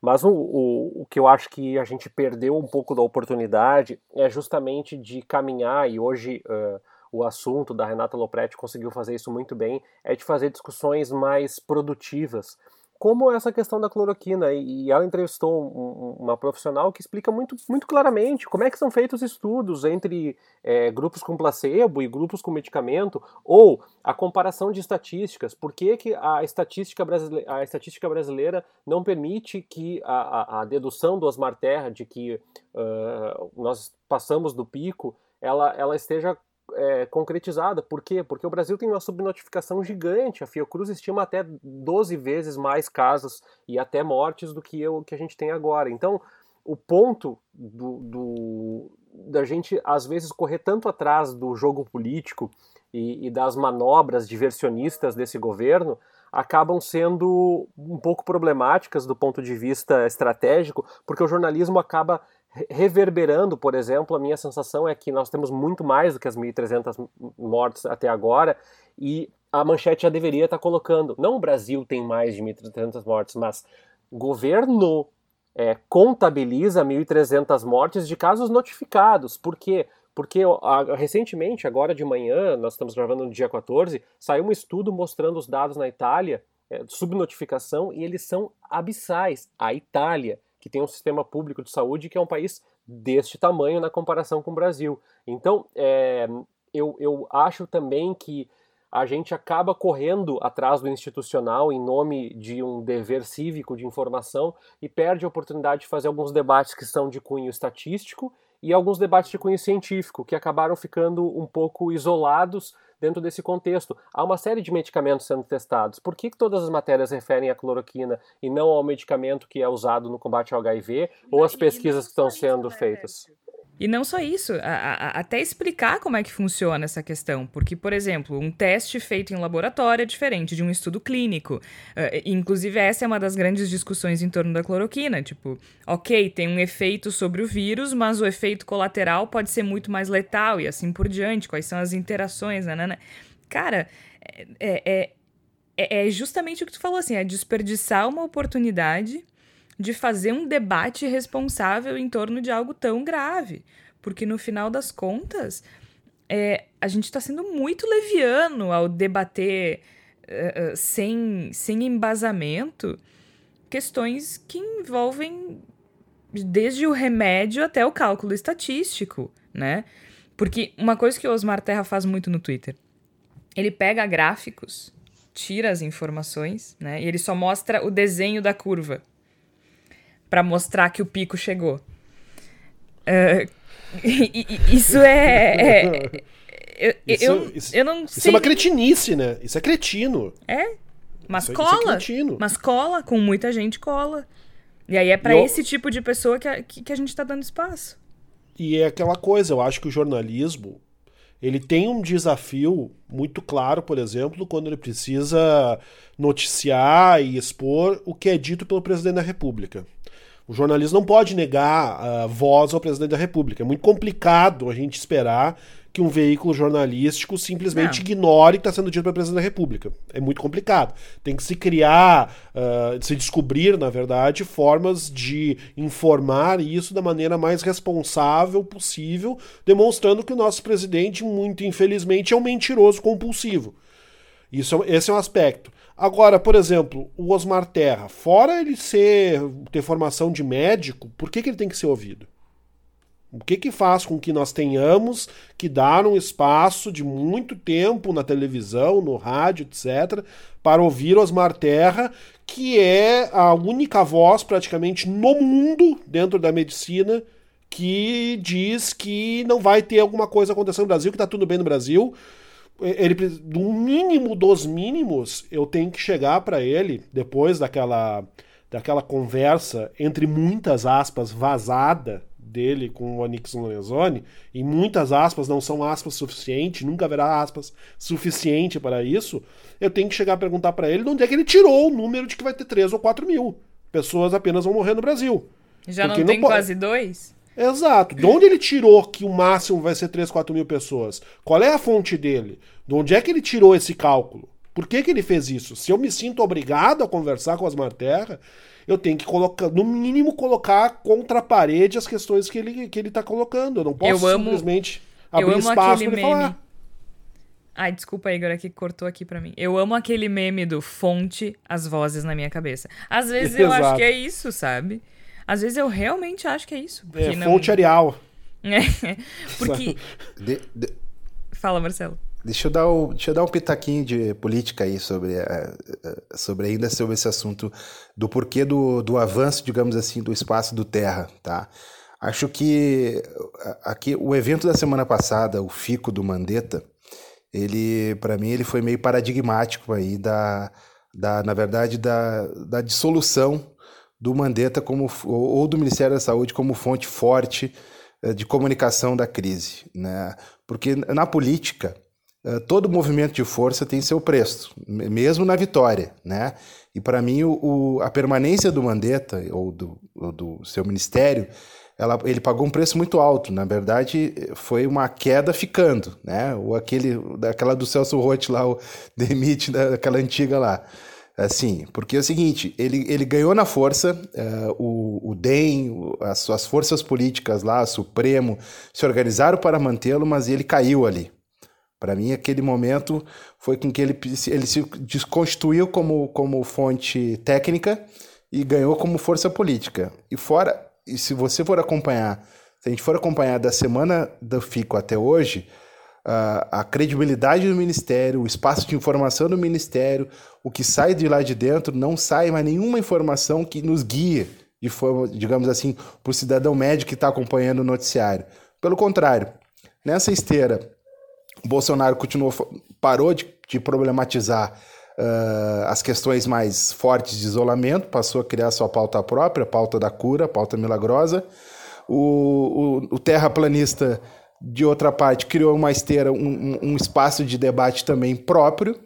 Mas o, o, o, que eu acho que a gente perdeu um pouco da oportunidade é justamente de caminhar, e hoje uh, o assunto da Renata Lopretti conseguiu fazer isso muito bem, é de fazer discussões mais produtivas como essa questão da cloroquina. E ela entrevistou um, uma profissional que explica muito, muito claramente como é que são feitos estudos entre é, grupos com placebo e grupos com medicamento, ou a comparação de estatísticas. Por que, que a, estatística brasileira, a estatística brasileira não permite que a, a, a dedução do Osmar Terra de que uh, nós passamos do pico ela, ela esteja é, concretizada. Por quê? Porque o Brasil tem uma subnotificação gigante. A Fiocruz estima até 12 vezes mais casos e até mortes do que o que a gente tem agora. Então, o ponto do, do, da gente, às vezes, correr tanto atrás do jogo político e, e das manobras diversionistas desse governo acabam sendo um pouco problemáticas do ponto de vista estratégico, porque o jornalismo acaba reverberando, por exemplo, a minha sensação é que nós temos muito mais do que as 1.300 mortes até agora e a manchete já deveria estar colocando, não o Brasil tem mais de 1.300 mortes, mas governo é, contabiliza 1.300 mortes de casos notificados. Por quê? Porque recentemente, agora de manhã, nós estamos gravando no dia 14, saiu um estudo mostrando os dados na Itália, é, subnotificação, e eles são abissais. A Itália que tem um sistema público de saúde que é um país deste tamanho na comparação com o Brasil. Então, é, eu, eu acho também que a gente acaba correndo atrás do institucional em nome de um dever cívico de informação e perde a oportunidade de fazer alguns debates que são de cunho estatístico e alguns debates de cunho científico que acabaram ficando um pouco isolados dentro desse contexto. Há uma série de medicamentos sendo testados. Por que, que todas as matérias referem à cloroquina e não ao medicamento que é usado no combate ao HIV ou às pesquisas que estão sendo né, feitas? E não só isso, a, a, até explicar como é que funciona essa questão. Porque, por exemplo, um teste feito em laboratório é diferente de um estudo clínico. Uh, inclusive, essa é uma das grandes discussões em torno da cloroquina. Tipo, ok, tem um efeito sobre o vírus, mas o efeito colateral pode ser muito mais letal e assim por diante. Quais são as interações, né? né, né? Cara, é, é é, é justamente o que tu falou, assim, é desperdiçar uma oportunidade de fazer um debate responsável em torno de algo tão grave. Porque no final das contas, é, a gente está sendo muito leviano ao debater uh, sem, sem embasamento questões que envolvem desde o remédio até o cálculo estatístico, né? Porque uma coisa que o Osmar Terra faz muito no Twitter, ele pega gráficos, tira as informações, né? E ele só mostra o desenho da curva para mostrar que o pico chegou. Uh, isso é, é eu, isso, eu, isso, eu não isso sei. é uma cretinice, né? Isso é cretino. É. Mas Isso- isso é cola. cretino. mas cola, com muita gente cola. E aí é eu- esse tipo de pessoa que a, que, que a gente tá dando espaço. E é aquela coisa, eu acho que o jornalismo ele tem um desafio muito claro, por exemplo, quando ele precisa noticiar e expor o que é dito pelo presidente da República. O jornalismo não pode negar a voz ao presidente da República. É muito complicado a gente esperar que um veículo jornalístico simplesmente Não. ignore o que está sendo dito pelo presidente da República. É muito complicado. Tem que se criar, ah, se descobrir, na verdade, formas de informar isso da maneira mais responsável possível, demonstrando que o nosso presidente, muito infelizmente, é um mentiroso compulsivo. Isso, é- esse é um aspecto. Agora, por exemplo, o Osmar Terra, fora ele ser ter formação de médico, por que, que ele tem que ser ouvido? O que que faz com que nós tenhamos que dar um espaço de muito tempo na televisão, no rádio, etc., para ouvir Osmar Terra, que é a única voz praticamente no mundo, dentro da medicina, que diz que não vai ter alguma coisa acontecendo no Brasil, que está tudo bem no Brasil. Ele, do mínimo dos mínimos, eu tenho que chegar para ele, depois daquela, daquela conversa, entre muitas aspas, vazada dele com o Anix Lorenzoni, e muitas aspas não são aspas suficiente, nunca haverá aspas suficiente para isso, eu tenho que chegar a perguntar para ele de onde é que ele tirou o número de que vai ter 3 ou 4 mil pessoas apenas vão morrer no Brasil. Já Porque não tem po- quase dois? Exato. De onde ele tirou que o máximo vai ser 3, 4 mil pessoas? Qual é a fonte dele? De onde é que ele tirou esse cálculo? Por que, que ele fez isso? Se eu me sinto obrigado a conversar com as Terra, eu tenho que colocar, no mínimo, colocar contra a parede as questões que ele, que ele tá colocando. Eu não posso Eu amo- simplesmente eu abrir amo espaço para falar. Ai, desculpa, Igor, aqui que cortou aqui pra mim. Eu amo aquele meme do fonte, as vozes na minha cabeça. Às vezes eu acho Exato. que é isso, sabe? Às vezes eu realmente acho que é isso. É, não- fonte Arial. É, porque... De- de- Fala, Marcelo. Deixa eu, dar o, deixa eu dar um pitaquinho de política aí sobre, eh, eh, sobre ainda sobre esse assunto do porquê do, do avanço, digamos assim, do espaço do Terra, tá? Acho que aqui o evento da semana passada, o Fico do Mandetta, ele, para mim, ele foi meio paradigmático aí da, da na verdade, da, da dissolução do Mandetta como ou do Ministério da Saúde como fonte forte eh, de comunicação da crise, né? Porque na política eh, todo movimento de força tem seu preço, me- mesmo na vitória, né? E para mim o, a permanência do Mandetta ou do, ou do seu ministério, ela, ele pagou um preço muito alto. Na verdade, foi uma queda ficando, né? Ou aquele daquela do Celso Roth lá, o demite daquela antiga lá. Assim, porque é o seguinte, ele, ele ganhou na força, eh, o, o DEM, o- as suas forças políticas lá, Supremo, se organizaram para mantê-lo, mas ele caiu ali. Para mim, aquele momento foi com que ele, ele se desconstituiu como, como fonte técnica e ganhou como força política. E fora, e se você for acompanhar, se a gente for acompanhar da semana do FICO até hoje, a, credibilidade do Ministério, o espaço de informação do Ministério, o que sai de lá de dentro, não sai mais nenhuma informação que nos guie de forma, digamos assim, para o cidadão médio que está acompanhando o noticiário. Pelo contrário, nessa esteira, Bolsonaro continuou, parou de, de problematizar uh, as questões mais fortes de isolamento, passou a criar sua pauta própria, pauta da cura, pauta milagrosa. O, o, o terraplanista, de outra parte, criou uma esteira, um, um, espaço de debate também próprio.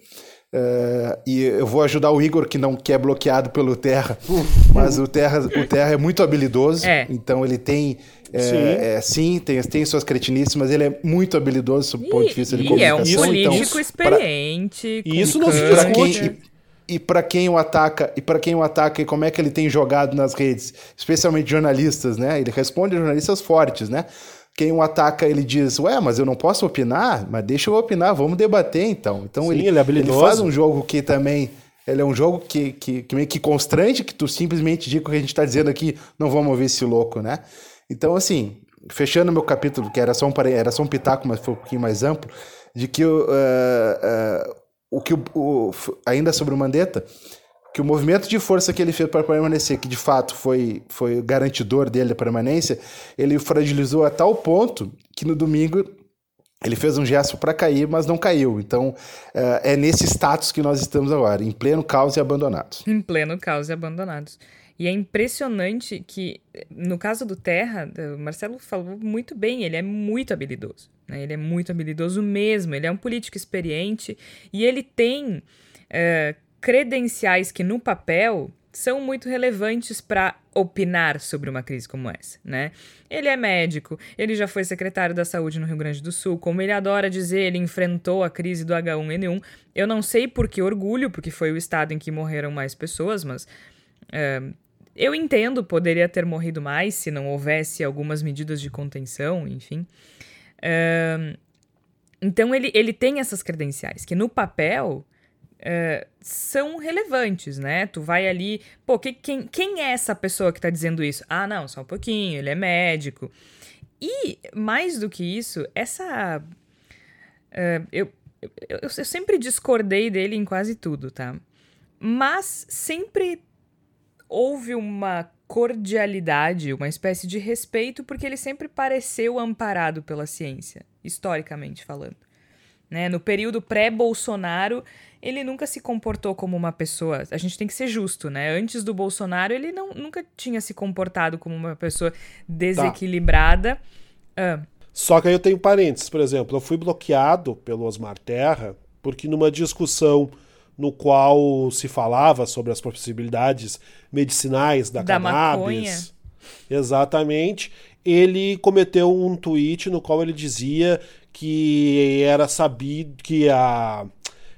Uh, e eu vou ajudar o Igor, que não que é bloqueado pelo Terra, mas o Terra, o Terra é muito habilidoso, É. então ele tem. É, Sim. é, sim, tem, tem suas cretinices, mas ele é muito habilidoso do ponto de vista de E é um comunicação. político então, pra- experiente. E com isso não se pra discute. e, e para quem o ataca e para quem o ataca e como é que ele tem jogado nas redes, especialmente jornalistas, né? Ele responde a jornalistas fortes, né? Quem o ataca, ele diz, ué, mas eu não posso opinar, mas deixa eu opinar, vamos debater então. Então Sim, ele, ele, é ele faz um jogo que também ele é um jogo que, que, que meio que constrange que tu simplesmente diga o que a gente está dizendo aqui, não vamos ouvir esse louco, né? Então, assim, fechando meu capítulo, que era só um, era só um pitaco, mas foi um pouquinho mais amplo, de que uh, uh, o que o, o, ainda sobre o Mandetta, que o movimento de força que ele fez para permanecer, que de fato foi, foi garantidor dele da permanência, ele fragilizou a tal ponto que no domingo ele fez um gesto para cair, mas não caiu. Então, é, é nesse status que nós estamos agora, em pleno caos e abandonados. Em pleno caos e abandonados. E é impressionante que, no caso do Terra, o Marcelo falou muito bem, ele é muito habilidoso. Né? Ele é muito habilidoso mesmo, ele é um político experiente e ele tem é, credenciais que, no papel, são muito relevantes para opinar sobre uma crise como essa, né? Ele é médico, ele já foi secretário da Saúde no Rio Grande do Sul, como ele adora dizer, ele enfrentou a crise do H1N1. Eu não sei por que orgulho, porque foi o estado em que morreram mais pessoas, mas é, eu entendo, poderia ter morrido mais se não houvesse algumas medidas de contenção, enfim. É, então ele, ele tem essas credenciais, que no papel Uh, são relevantes, né? Tu vai ali, pô, que, quem, quem é essa pessoa que tá dizendo isso? Ah, não, só um pouquinho, ele é médico. E, mais do que isso, essa. Uh, eu, eu, eu, sempre discordei dele em quase tudo, tá? Mas sempre houve uma cordialidade, uma espécie de respeito, porque ele sempre pareceu amparado pela ciência, historicamente falando. Né? No período pré-Bolsonaro, ele nunca se comportou como uma pessoa. A gente tem que ser justo, né? Antes do Bolsonaro, ele não, nunca tinha se comportado como uma pessoa desequilibrada. Tá. Ah. Só que aí eu tenho parênteses, por exemplo, eu fui bloqueado pelo Osmar Terra porque numa discussão no qual se falava sobre as possibilidades medicinais da, da cannabis. Maconha. Exatamente. Ele cometeu um tweet no qual ele dizia que era sabido que a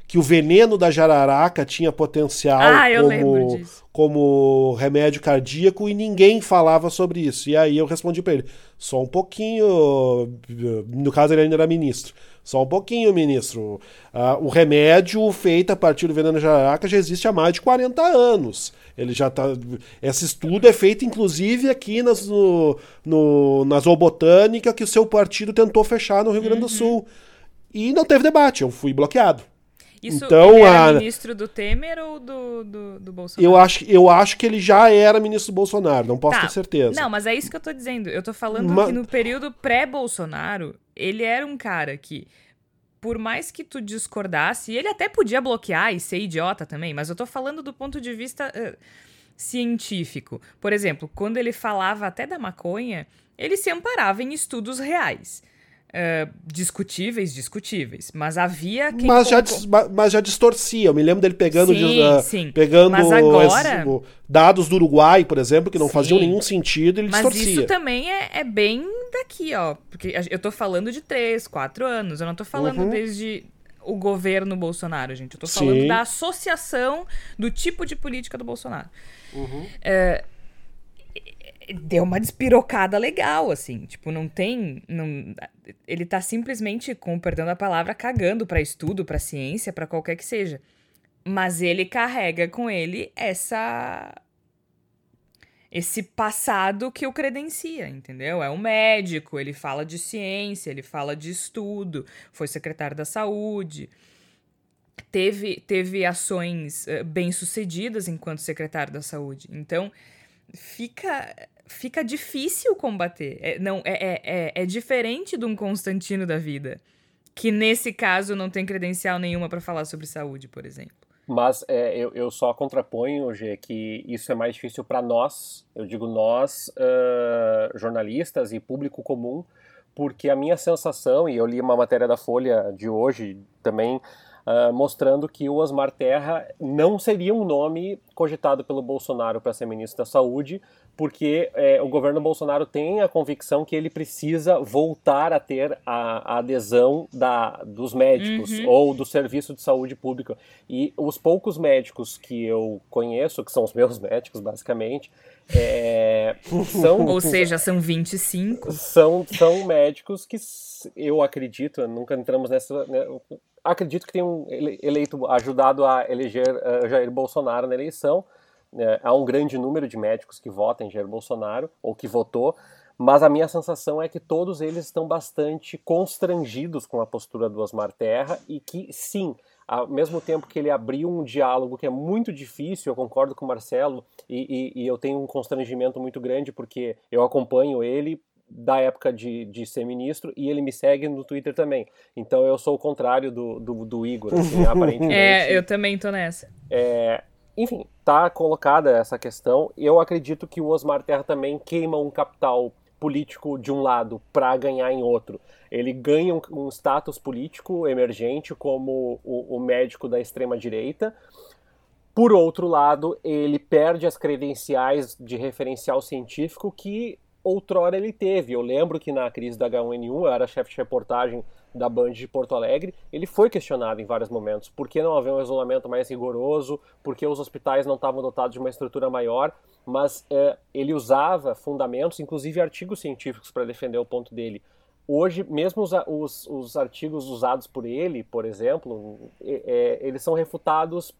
que o veneno da jararaca tinha potencial ah, como, como remédio cardíaco e ninguém falava sobre isso. E aí eu respondi para ele: só um pouquinho. No caso, ele ainda era ministro. Só um pouquinho, ministro. Uh, o remédio feito a partir do veneno da jararaca já existe há mais de 40 anos. Ele já tá. Esse estudo é feito, inclusive, aqui nas, no, no, na zoobotânica que o seu partido tentou fechar no Rio Grande do uhum. Sul. E não teve debate, eu fui bloqueado. Isso então, ele era a... ministro do Temer ou do, do, do, Bolsonaro? Eu acho, eu acho que ele já era ministro do Bolsonaro, não posso tá. ter certeza. Não, mas é isso que eu tô dizendo. Eu tô falando mas... que no período pré-Bolsonaro, ele era um cara que, por mais que tu discordasse, ele até podia bloquear e ser idiota também, mas eu tô falando do ponto de vista uh, científico. Por exemplo, quando ele falava até da maconha, ele se amparava em estudos reais. Uh, discutíveis, discutíveis. Mas havia quem. Mas já, mas já distorcia. Eu me lembro dele pegando, sim, uh, sim. pegando agora... dados do Uruguai, por exemplo, que não sim. faziam nenhum sentido, ele mas distorcia. Mas isso também é, é, bem daqui, ó. Porque eu tô falando de três, quatro anos. Eu não tô falando uhum. desde o governo Bolsonaro, gente. Eu tô falando da associação do tipo de política do Bolsonaro. Uhum. Uh, deu uma despirocada legal, assim. Tipo, não tem. Não, ele tá simplesmente, com perdão da palavra, cagando para estudo, para ciência, para qualquer que seja. Mas ele carrega com ele essa. Esse passado que o credencia, entendeu? É um médico, ele fala de ciência, ele fala de estudo, foi secretário da saúde, teve, teve ações uh, bem-sucedidas enquanto secretário da saúde. Então, fica fica difícil combater. É, não, é, é, é, é diferente de um Constantino da vida, que nesse caso não tem credencial nenhuma para falar sobre saúde, por exemplo. Mas é, eu, eu só contraponho, G, que isso é mais difícil para nós, eu digo nós, uh, jornalistas e público comum, porque a minha sensação, e eu li uma matéria da Folha de hoje também, uh, mostrando que o Osmar Terra não seria um nome cogitado pelo Bolsonaro para ser ministro da Saúde, porque é, o governo Bolsonaro tem a convicção que ele precisa voltar a ter a, a adesão da, dos médicos uhum. ou do serviço de saúde pública. E os poucos médicos que eu conheço, que são os meus médicos, basicamente, é, são. Ou seja, são 25. São, são médicos que eu acredito, nunca entramos nessa. Né, acredito que tenham eleito, ajudado a eleger uh, Jair Bolsonaro na eleição é, há um grande número de médicos que votam em Jair Bolsonaro, ou que votou, mas a minha sensação é que todos eles estão bastante constrangidos com a postura do Osmar Terra e que, sim, ao mesmo tempo que ele abriu um diálogo que é muito difícil, eu concordo com o Marcelo, e, e, e eu tenho um constrangimento muito grande porque eu acompanho ele da época de, de ser ministro e ele me segue no Twitter também. Então eu sou o contrário do, do, do Igor, assim, aparentemente. É, eu também tô nessa. É, enfim, tá colocada essa questão. Eu acredito que o Osmar Terra também queima um capital político de um lado para ganhar em outro. Ele ganha um, um status político emergente como o, o médico da extrema direita. Por outro lado, ele perde as credenciais de referencial científico que outrora ele teve. Eu lembro que na crise da H1N1, eu era chefe de reportagem da Band de Porto Alegre, ele foi questionado em vários momentos. Por que não haver um isolamento mais rigoroso? Por que os hospitais não estavam dotados de uma estrutura maior? Mas é, ele usava fundamentos, inclusive artigos científicos, para defender o ponto dele. Hoje, mesmo os, os, os artigos usados por ele, por exemplo, é, eles são refutados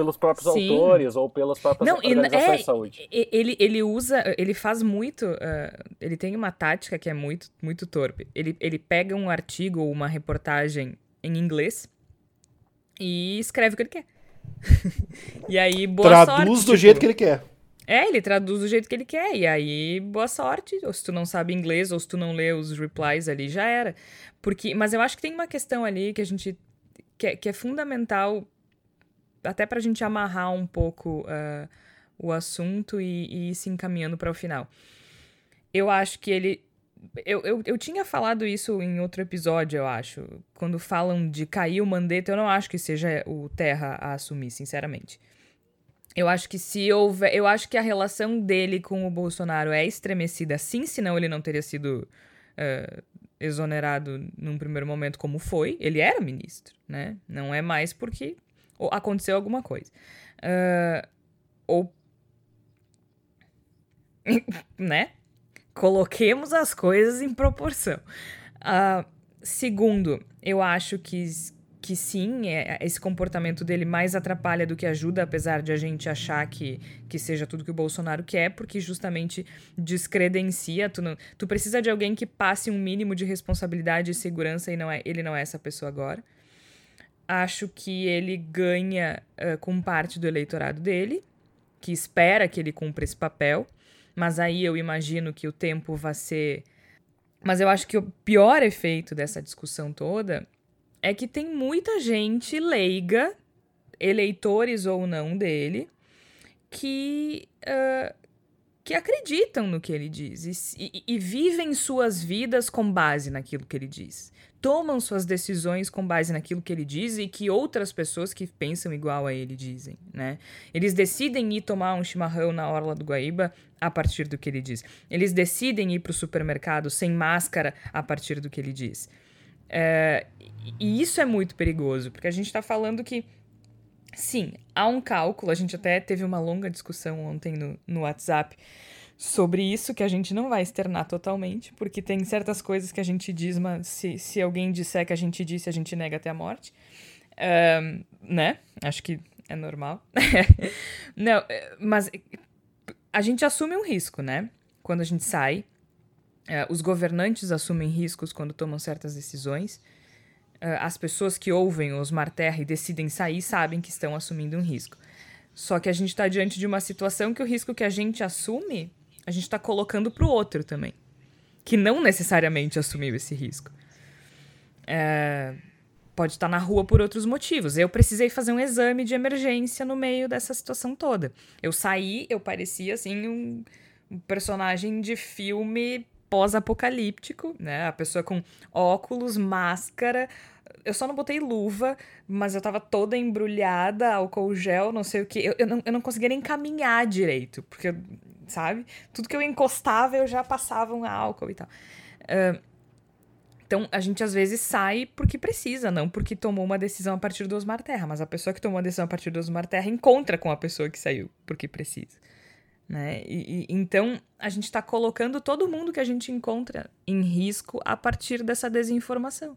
pelos próprios Sim. autores ou pelas próprias Não, organizações é, de saúde. Ele, ele usa, ele faz muito, uh, ele tem uma tática que é muito, muito torpe. Ele, ele pega um artigo ou uma reportagem em inglês e escreve o que ele quer. e aí, boa Traduz sorte. Traduz do tipo, jeito que ele quer. É, ele traduz do jeito que ele quer. E aí, boa sorte. Ou se tu não sabe inglês, ou se tu não lê os replies ali, já era. Porque, mas eu acho que tem uma questão ali que a gente. que é, que é fundamental até para a gente amarrar um pouco uh, o assunto e, e ir se encaminhando para o final. Eu acho que ele. Eu, eu, eu tinha falado isso em outro episódio, eu acho. Quando falam de cair o Mandetta, eu não acho que seja o Terra a assumir, sinceramente. Eu acho que se houver. Eu acho que a relação dele com o Bolsonaro é estremecida sim, senão ele não teria sido uh, exonerado num primeiro momento como foi. Ele era ministro, né? Não é mais porque ou aconteceu alguma coisa. Uh, ou. né? Coloquemos as coisas em proporção. Uh, segundo, eu acho que, que sim, é, esse comportamento dele mais atrapalha do que ajuda, apesar de a gente achar que, que seja tudo que o Bolsonaro quer, porque justamente descredencia. Tu, não, tu precisa de alguém que passe um mínimo de responsabilidade e segurança e não é, ele não é essa pessoa agora acho que ele ganha uh, com parte do eleitorado dele, que espera que ele cumpra esse papel, mas aí eu imagino que o tempo vai ser. Mas eu acho que o pior efeito dessa discussão toda é que tem muita gente leiga, eleitores ou não dele, que, uh, que acreditam no que ele diz e, e, e vivem suas vidas com base naquilo que ele diz tomam suas decisões com base naquilo que ele diz e que outras pessoas que pensam igual a ele dizem, né? Eles decidem ir tomar um chimarrão na orla do Guaíba a partir do que ele diz. Eles decidem ir para o supermercado sem máscara a partir do que ele diz. É, e isso é muito perigoso, porque a gente está falando que Sim, há um cálculo. A gente até teve uma longa discussão ontem no, no WhatsApp sobre isso que a gente não vai externar totalmente, porque tem certas coisas que a gente diz, mas se, se alguém disser que a gente disse, a gente nega até a morte. Um, né? Acho que é normal. não, mas a gente assume um risco, né? Quando a gente sai. Uh, os governantes assumem riscos quando tomam certas decisões. Uh, as pessoas que ouvem os Marterra e decidem sair sabem que estão assumindo um risco. Só que a gente está diante de uma situação que o risco que a gente assume a gente está colocando para o outro também, que não necessariamente assumiu esse risco. É, pode estar tá na rua por outros motivos. Eu precisei fazer um exame de emergência no meio dessa situação toda. Eu saí, eu parecia assim um, um personagem de filme pós-apocalíptico, né? A pessoa com óculos, máscara, eu só não botei luva, mas eu tava toda embrulhada, álcool gel, não sei o que. Eu, eu, não, eu não conseguia nem caminhar direito, porque, sabe? Tudo que eu encostava eu já passava um álcool e tal. Uh, então, a gente às vezes sai porque precisa, não porque tomou uma decisão a partir do Osmar Terra. Mas a pessoa que tomou a decisão a partir do Osmar Terra encontra com a pessoa que saiu porque precisa. Né? E, e, então, a gente está colocando todo mundo que a gente encontra em risco a partir dessa desinformação.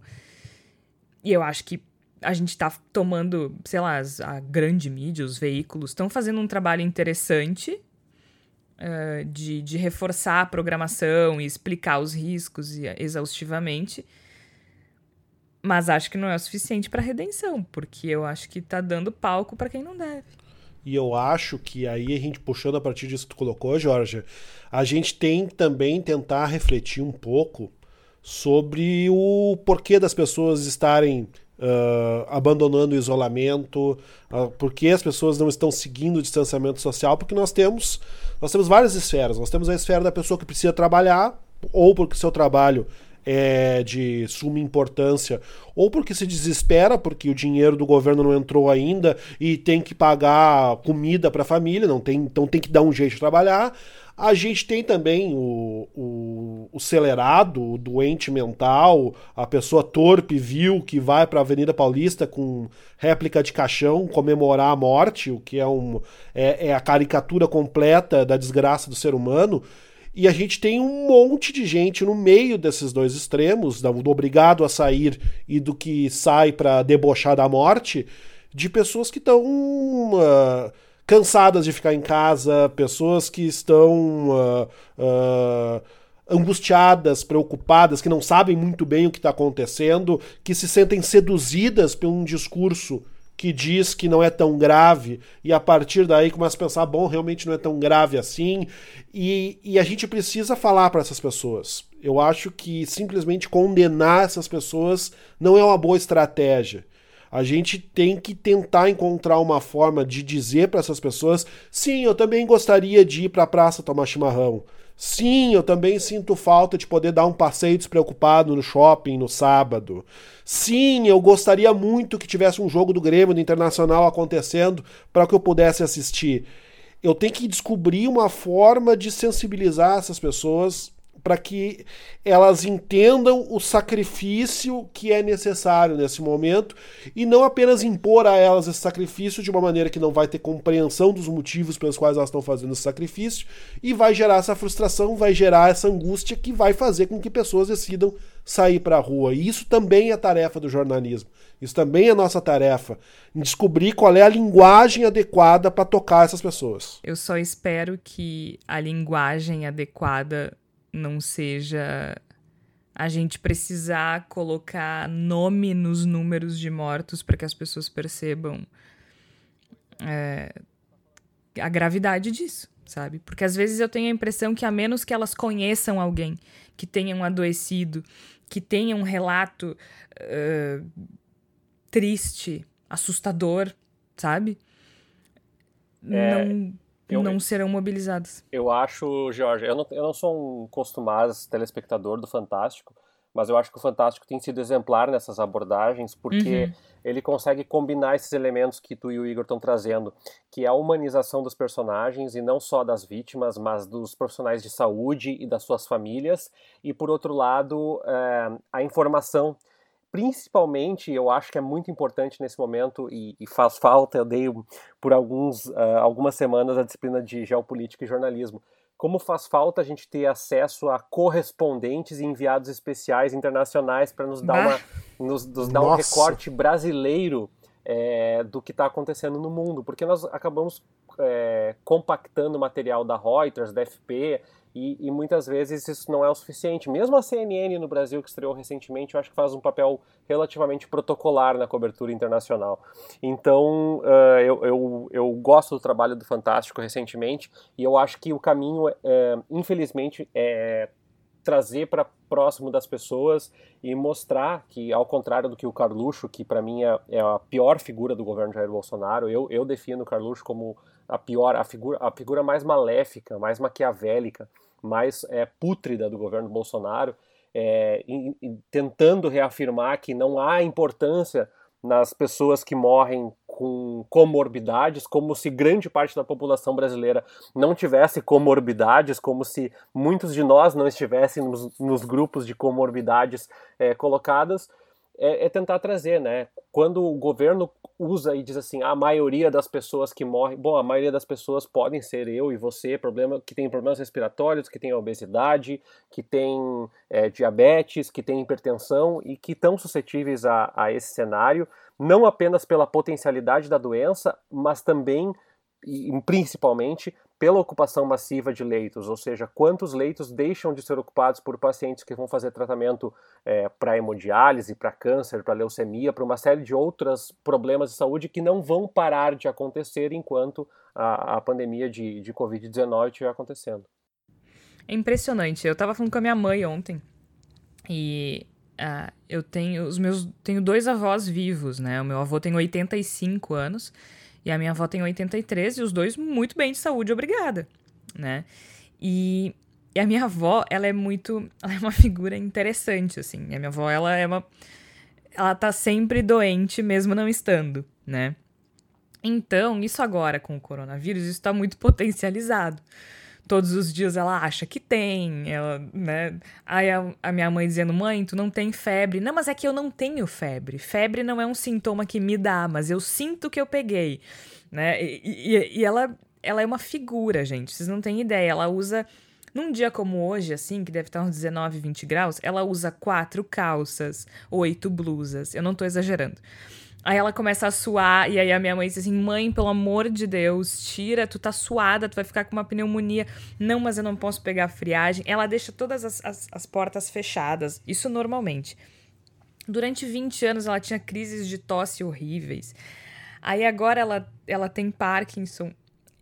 E eu acho que a gente está tomando, sei lá, a grande mídia, os veículos, estão fazendo um trabalho interessante uh, de, de reforçar a programação e explicar os riscos exaustivamente. Mas acho que não é o suficiente para redenção, porque eu acho que está dando palco para quem não deve. E eu acho que aí a gente puxando a partir disso que tu colocou, Jorge, a gente tem também tentar refletir um pouco sobre o porquê das pessoas estarem uh, abandonando o isolamento, uh, por que as pessoas não estão seguindo o distanciamento social, porque nós temos nós temos várias esferas. Nós temos a esfera da pessoa que precisa trabalhar, ou porque seu trabalho é de suma importância, ou porque se desespera porque o dinheiro do governo não entrou ainda e tem que pagar comida para a família, não tem, então tem que dar um jeito de trabalhar. A gente tem também o, o, o o doente mental, a pessoa torpe, vil, que vai para a Avenida Paulista com réplica de caixão comemorar a morte, o que é, um, é, é a caricatura completa da desgraça do ser humano. E a gente tem um monte de gente no meio desses dois extremos, do obrigado a sair e do que sai para debochar da morte, de pessoas que estão. Uh, cansadas de ficar em casa, pessoas que estão uh, uh, angustiadas, preocupadas, que não sabem muito bem o que está acontecendo, que se sentem seduzidas por um discurso que diz que não é tão grave e a partir daí começa a pensar, bom, realmente não é tão grave assim e, e a gente precisa falar para essas pessoas. Eu acho que simplesmente condenar essas pessoas não é uma boa estratégia a gente tem que tentar encontrar uma forma de dizer para essas pessoas: sim, eu também gostaria de ir para a praça tomar chimarrão. Sim, eu também sinto falta de poder dar um passeio despreocupado no shopping no sábado. Sim, eu gostaria muito que tivesse um jogo do Grêmio do Internacional acontecendo para que eu pudesse assistir. Eu tenho que descobrir uma forma de sensibilizar essas pessoas para que elas entendam o sacrifício que é necessário nesse momento e não apenas impor a elas esse sacrifício de uma maneira que não vai ter compreensão dos motivos pelos quais elas estão fazendo esse sacrifício e vai gerar essa frustração, vai gerar essa angústia que vai fazer com que pessoas decidam sair para a rua. E isso também é tarefa do jornalismo. Isso também é nossa tarefa, descobrir qual é a linguagem adequada para tocar essas pessoas. Eu só espero que a linguagem adequada não seja a gente precisar colocar nome nos números de mortos para que as pessoas percebam é, a gravidade disso, sabe? Porque às vezes eu tenho a impressão que a menos que elas conheçam alguém que tenha um adoecido, que tenha um relato uh, triste, assustador, sabe? É, não eu, não serão mobilizados. Eu acho, Jorge, eu não, eu não sou um costumado telespectador do Fantástico, mas eu acho que o Fantástico tem sido exemplar nessas abordagens, porque uhum. ele consegue combinar esses elementos que tu e o Igor estão trazendo, que é a humanização dos personagens, e não só das vítimas, mas dos profissionais de saúde e das suas famílias, e por outro lado, é, a informação principalmente eu acho que é muito importante nesse momento e, e faz falta. Eu dei por alguns, uh, algumas semanas a disciplina de geopolítica e jornalismo. Como faz falta a gente ter acesso a correspondentes e enviados especiais internacionais para nos dar, uma, nos, nos dar um recorte brasileiro é, do que está acontecendo no mundo, porque nós acabamos é, compactando material da Reuters, da FP, e, e, muitas vezes isso não é o suficiente. Mesmo a CNN no Brasil, que estreou recentemente, eu acho que faz um papel relativamente protocolar na cobertura internacional. Então, uh, eu, eu, eu, gosto do trabalho do Fantástico recentemente, e eu acho que o caminho, uh, infelizmente, é trazer para próximo das pessoas e mostrar que, ao contrário do que o Carluxo, que para mim é, é, a pior figura do governo Jair Bolsonaro, eu, eu defino o Carluxo como a pior, a figura, a figura mais maléfica, mais maquiavélica, mais é, pútrida do governo Bolsonaro. é, tentando reafirmar que não há importância nas pessoas que morrem com comorbidades, como se grande parte da população brasileira não tivesse comorbidades, como se muitos de nós não estivéssemos nos grupos de comorbidades é, colocadas, é, é, tentar trazer, né? Quando o governo usa e diz assim, a maioria das pessoas que morrem, bom, a maioria das pessoas podem ser eu e você, problema que tem problemas respiratórios, que tem obesidade, que tem é, diabetes, que tem hipertensão e que estão suscetíveis a, a esse cenário, não apenas pela potencialidade da doença, mas também e principalmente pela ocupação massiva de leitos, ou seja, quantos leitos deixam de ser ocupados por pacientes que vão fazer tratamento é, para hemodiálise, para câncer, para leucemia, para uma série de outros problemas de saúde que não vão parar de acontecer enquanto a, a pandemia de, de Covid-19 estiver acontecendo. É impressionante. Eu estava falando com a minha mãe ontem e uh, eu tenho os meus tenho dois avós vivos, né? O meu avô tem 85 anos e a minha avó tem 83 e os dois muito bem de saúde, obrigada, né? E, e a minha avó, ela é muito, ela é uma figura interessante assim. A minha avó, ela é uma ela tá sempre doente mesmo não estando, né? Então, isso agora com o coronavírus, isso tá muito potencializado todos os dias ela acha que tem, ela, né? Aí a, a, minha mãe dizendo: "Mãe, tu não tem febre". Não, mas é que eu não tenho febre. Febre não é um sintoma que me dá, mas eu sinto que eu peguei, né? E, e, e ela ela é uma figura, gente. Vocês não têm ideia. Ela usa num dia como hoje, assim, que deve estar uns 19, 20 graus, ela usa quatro calças, oito blusas. Eu não tô exagerando. Aí ela começa a suar, e aí a minha mãe diz assim: Mãe, pelo amor de Deus, tira, tu tá suada, tu vai ficar com uma pneumonia. Não, mas eu não posso pegar friagem. Ela deixa todas as, as, as portas fechadas, isso normalmente. Durante 20 anos ela tinha crises de tosse horríveis. Aí agora ela, ela tem Parkinson,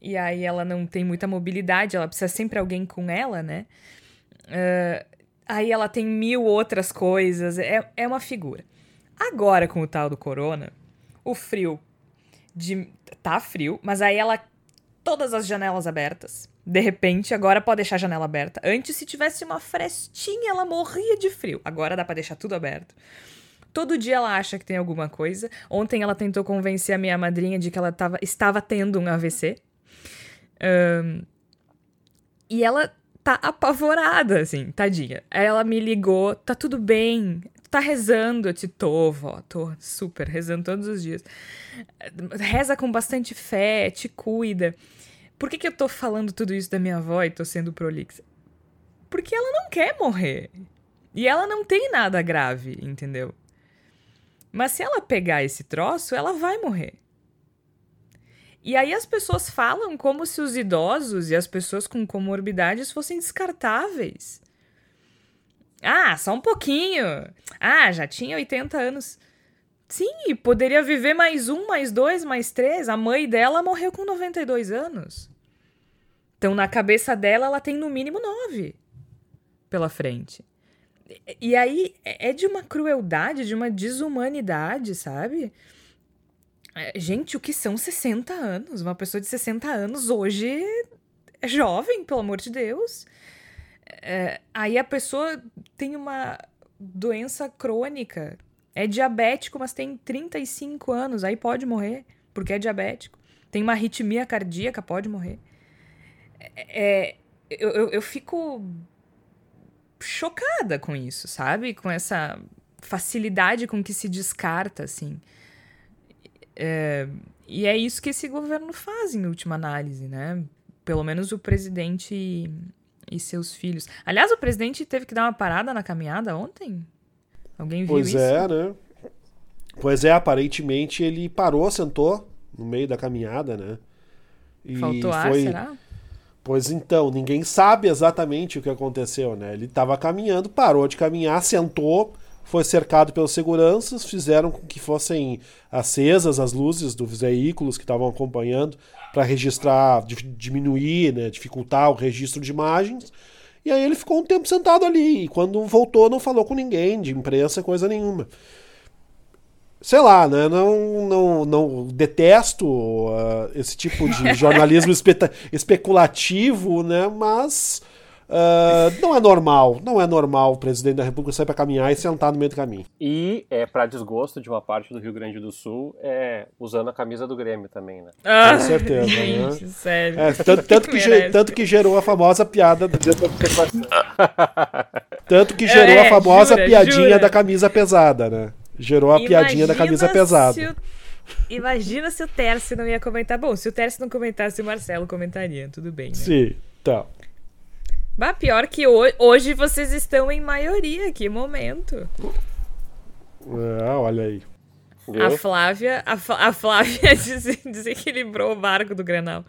e aí ela não tem muita mobilidade, ela precisa sempre alguém com ela, né? Uh, aí ela tem mil outras coisas, é, é uma figura. Agora, com o tal do corona, o frio de. Tá frio, mas aí ela. Todas as janelas abertas. De repente, agora pode deixar a janela aberta. Antes, se tivesse uma frestinha, ela morria de frio. Agora dá pra deixar tudo aberto. Todo dia ela acha que tem alguma coisa. Ontem ela tentou convencer a minha madrinha de que ela tava, estava tendo um AVC. Um, e ela tá apavorada, assim, tadinha. Ela me ligou, tá tudo bem, tá rezando? Eu te tô, vó, tô super rezando todos os dias. Reza com bastante fé, te cuida. Por que, que eu tô falando tudo isso da minha avó e tô sendo prolixa? Porque ela não quer morrer. E ela não tem nada grave, entendeu? Mas se ela pegar esse troço, ela vai morrer. E aí as pessoas falam como se os idosos e as pessoas com comorbidades fossem descartáveis. Ah, só um pouquinho. Ah, já tinha 80 anos. Sim, poderia viver mais um, mais dois, mais três. A mãe dela morreu com 92 anos. Então, na cabeça dela, ela tem no mínimo nove pela frente. E aí é, é de uma crueldade, de uma desumanidade, sabe? É, gente, o que são 60 anos? Uma pessoa de 60 anos hoje é jovem, pelo amor de Deus. É, aí a pessoa tem uma doença crônica, é diabético, mas tem 35 anos, aí pode morrer, porque é diabético. Tem uma arritmia cardíaca, pode morrer. É, é eu, eu, eu fico chocada com isso, sabe? Com essa facilidade com que se descarta, assim. É, e é isso que esse governo faz, em última análise, né? Pelo menos o presidente e seus filhos. Aliás, o presidente teve que dar uma parada na caminhada ontem? Alguém viu pois isso? Pois é, né? Pois é, aparentemente ele parou, sentou no meio da caminhada, né? E Faltou ar, foi... será? Pois então, ninguém sabe exatamente o que aconteceu, né? Ele estava caminhando, parou de caminhar, sentou, foi cercado pelos seguranças, fizeram com que fossem acesas as luzes dos veículos que estavam acompanhando para registrar, diminuir, né, dificultar o registro de imagens. E aí ele ficou um tempo sentado ali. E quando voltou, não falou com ninguém, de imprensa, coisa nenhuma. Sei lá, né? Não, não, não detesto uh, esse tipo de jornalismo espe especulativo, né? Mas Uh, não é normal, não é normal o presidente da República sair para caminhar e sentar no meio do caminho. E, é, para desgosto de uma parte do Rio Grande do Sul, é usando a camisa do Grêmio também, né? Ah, Com certeza. Gente, né? sério. É, tanto, tanto, que, tanto que gerou a famosa piada. tanto que gerou é, a famosa jura, piadinha jura. da camisa pesada, né? Gerou a Imagina piadinha da camisa pesada. Se o... Imagina se o Terce não ia comentar. Bom, se o Terce não comentasse, o Marcelo comentaria. Tudo bem, né? Sim, tá. Bah, pior que hoje, hoje vocês estão em maioria, que momento. Ah, olha aí. A Flávia, a, a Flávia des desequilibrou o barco do Grenal.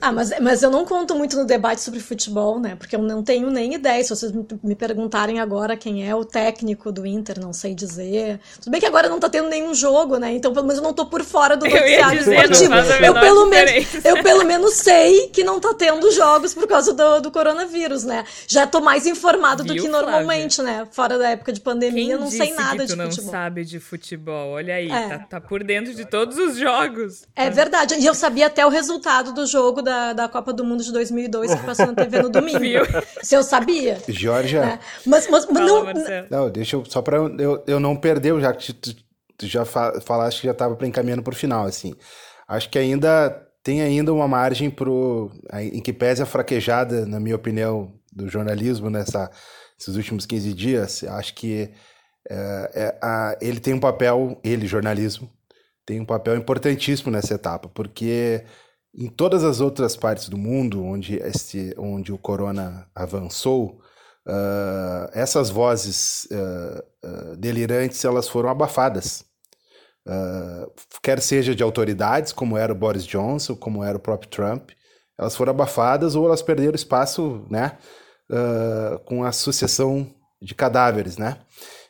Ah, mas, mas eu não conto muito no debate sobre futebol, né? Porque eu não tenho nem ideia. Se vocês me perguntarem agora quem é o técnico do Inter, não sei dizer. Tudo bem que agora não tá tendo nenhum jogo, né? Então, pelo menos eu não tô por fora do noticiário esportivo. Eu pelo, menos, eu pelo menos sei que não tá tendo jogos por causa do, do coronavírus, né? Já tô mais informado Viu, do que normalmente, Flávia? né? Fora da época de pandemia, quem eu não sei nada que tu de futebol. não sabe de futebol? Futebol. Olha aí, é. tá, tá, por dentro de todos os jogos. É verdade. E eu sabia até o resultado do jogo da, da Copa do Mundo de 2002 que passou na TV no domingo. Viu? Se eu sabia. Georgia. É. Mas, mas, mas não, não, deixa eu. Só pra eu, eu não perder, já que tu, tu já falaste que já tava encaminhando pro final, assim. Acho que ainda tem ainda uma margem pro. em que pese a fraquejada, na minha opinião, do jornalismo nessa, nesses últimos 15 dias. Acho que é, é, a, ele tem um papel, ele, jornalismo, tem um papel importantíssimo nessa etapa, porque em todas as outras partes do mundo onde, esse, onde o corona avançou, uh, essas vozes uh, uh, delirantes elas foram abafadas. quer seja de autoridades, como era o Boris Johnson, como era o próprio Trump, elas foram abafadas ou elas perderam espaço né, com a sucessão de cadáveres, né?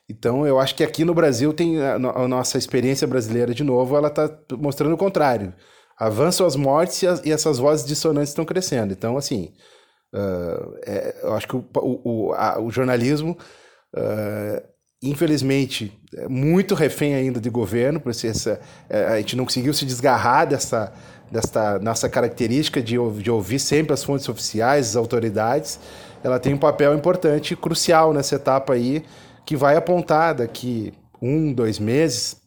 Então, eu acho que aqui no Brasil tem a, a nossa experiência brasileira de novo, ela está mostrando o contrário. Avançam as mortes e, as, e, essas vozes dissonantes estão crescendo. Então, assim, uh, é, eu acho que o, o, a, o jornalismo, uh, infelizmente, é muito refém ainda de governo, por essa, é, a gente não conseguiu se desgarrar dessa, dessa nossa característica de, de ouvir sempre as fontes oficiais, as autoridades. Ela tem um papel importante, crucial nessa etapa aí que vai apontar daqui um, dois meses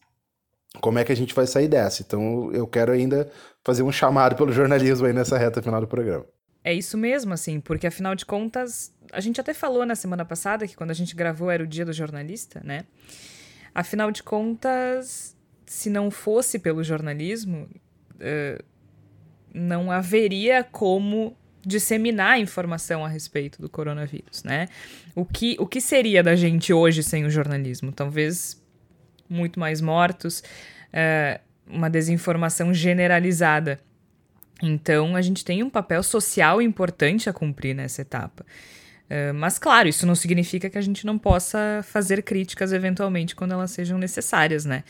como é que a gente vai sair dessa. Então eu quero ainda fazer um chamado pelo jornalismo aí nessa reta final do programa. É isso mesmo, assim, porque afinal de contas, a gente até falou na semana passada que quando a gente gravou era o dia do jornalista, né? Afinal de contas, se não fosse pelo jornalismo, uh, não haveria como disseminar informação a respeito do coronavírus, né? O que, o que seria da gente hoje sem o jornalismo? Talvez muito mais mortos, é, uma desinformação generalizada. Então, a gente tem um papel social importante a cumprir nessa etapa. Uh, mas, claro, isso não significa que a gente não possa fazer críticas eventualmente quando elas sejam necessárias, né?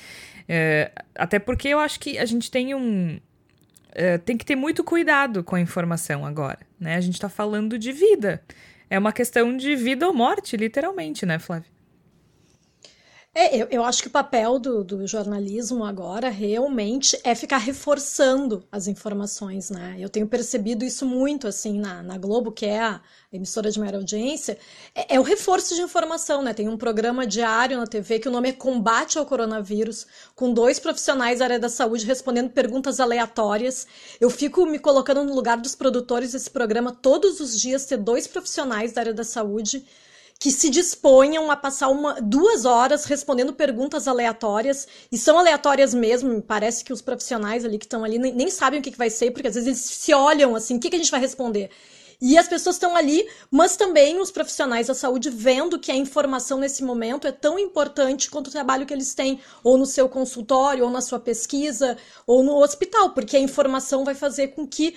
Uh, até porque eu acho que a gente tem um, é, tem que ter muito cuidado com a informação agora, né? A gente está falando de vida. É uma questão de vida ou morte, literalmente, né, Flávia? É, eu, eu, acho que o papel do, do, jornalismo agora realmente é ficar reforçando as informações, né? Eu tenho percebido isso muito, assim, na, na Globo, que é a emissora de maior audiência, é, é, o reforço de informação, né? Tem um programa diário na TV que o nome é Combate ao Coronavírus, com dois profissionais da área da saúde respondendo perguntas aleatórias. Eu fico me colocando no lugar dos produtores desse programa todos os dias, ter dois profissionais da área da saúde que se disponham a passar uma, duas horas respondendo perguntas aleatórias, e são aleatórias mesmo, parece que os profissionais ali que estão ali nem, nem, sabem o que, que vai ser, porque às vezes eles se olham assim, o que, que a gente vai responder? E as pessoas estão ali, mas também os profissionais da saúde vendo que a informação nesse momento é tão importante quanto o trabalho que eles têm, ou no seu consultório, ou na sua pesquisa, ou no hospital, porque a informação vai fazer com que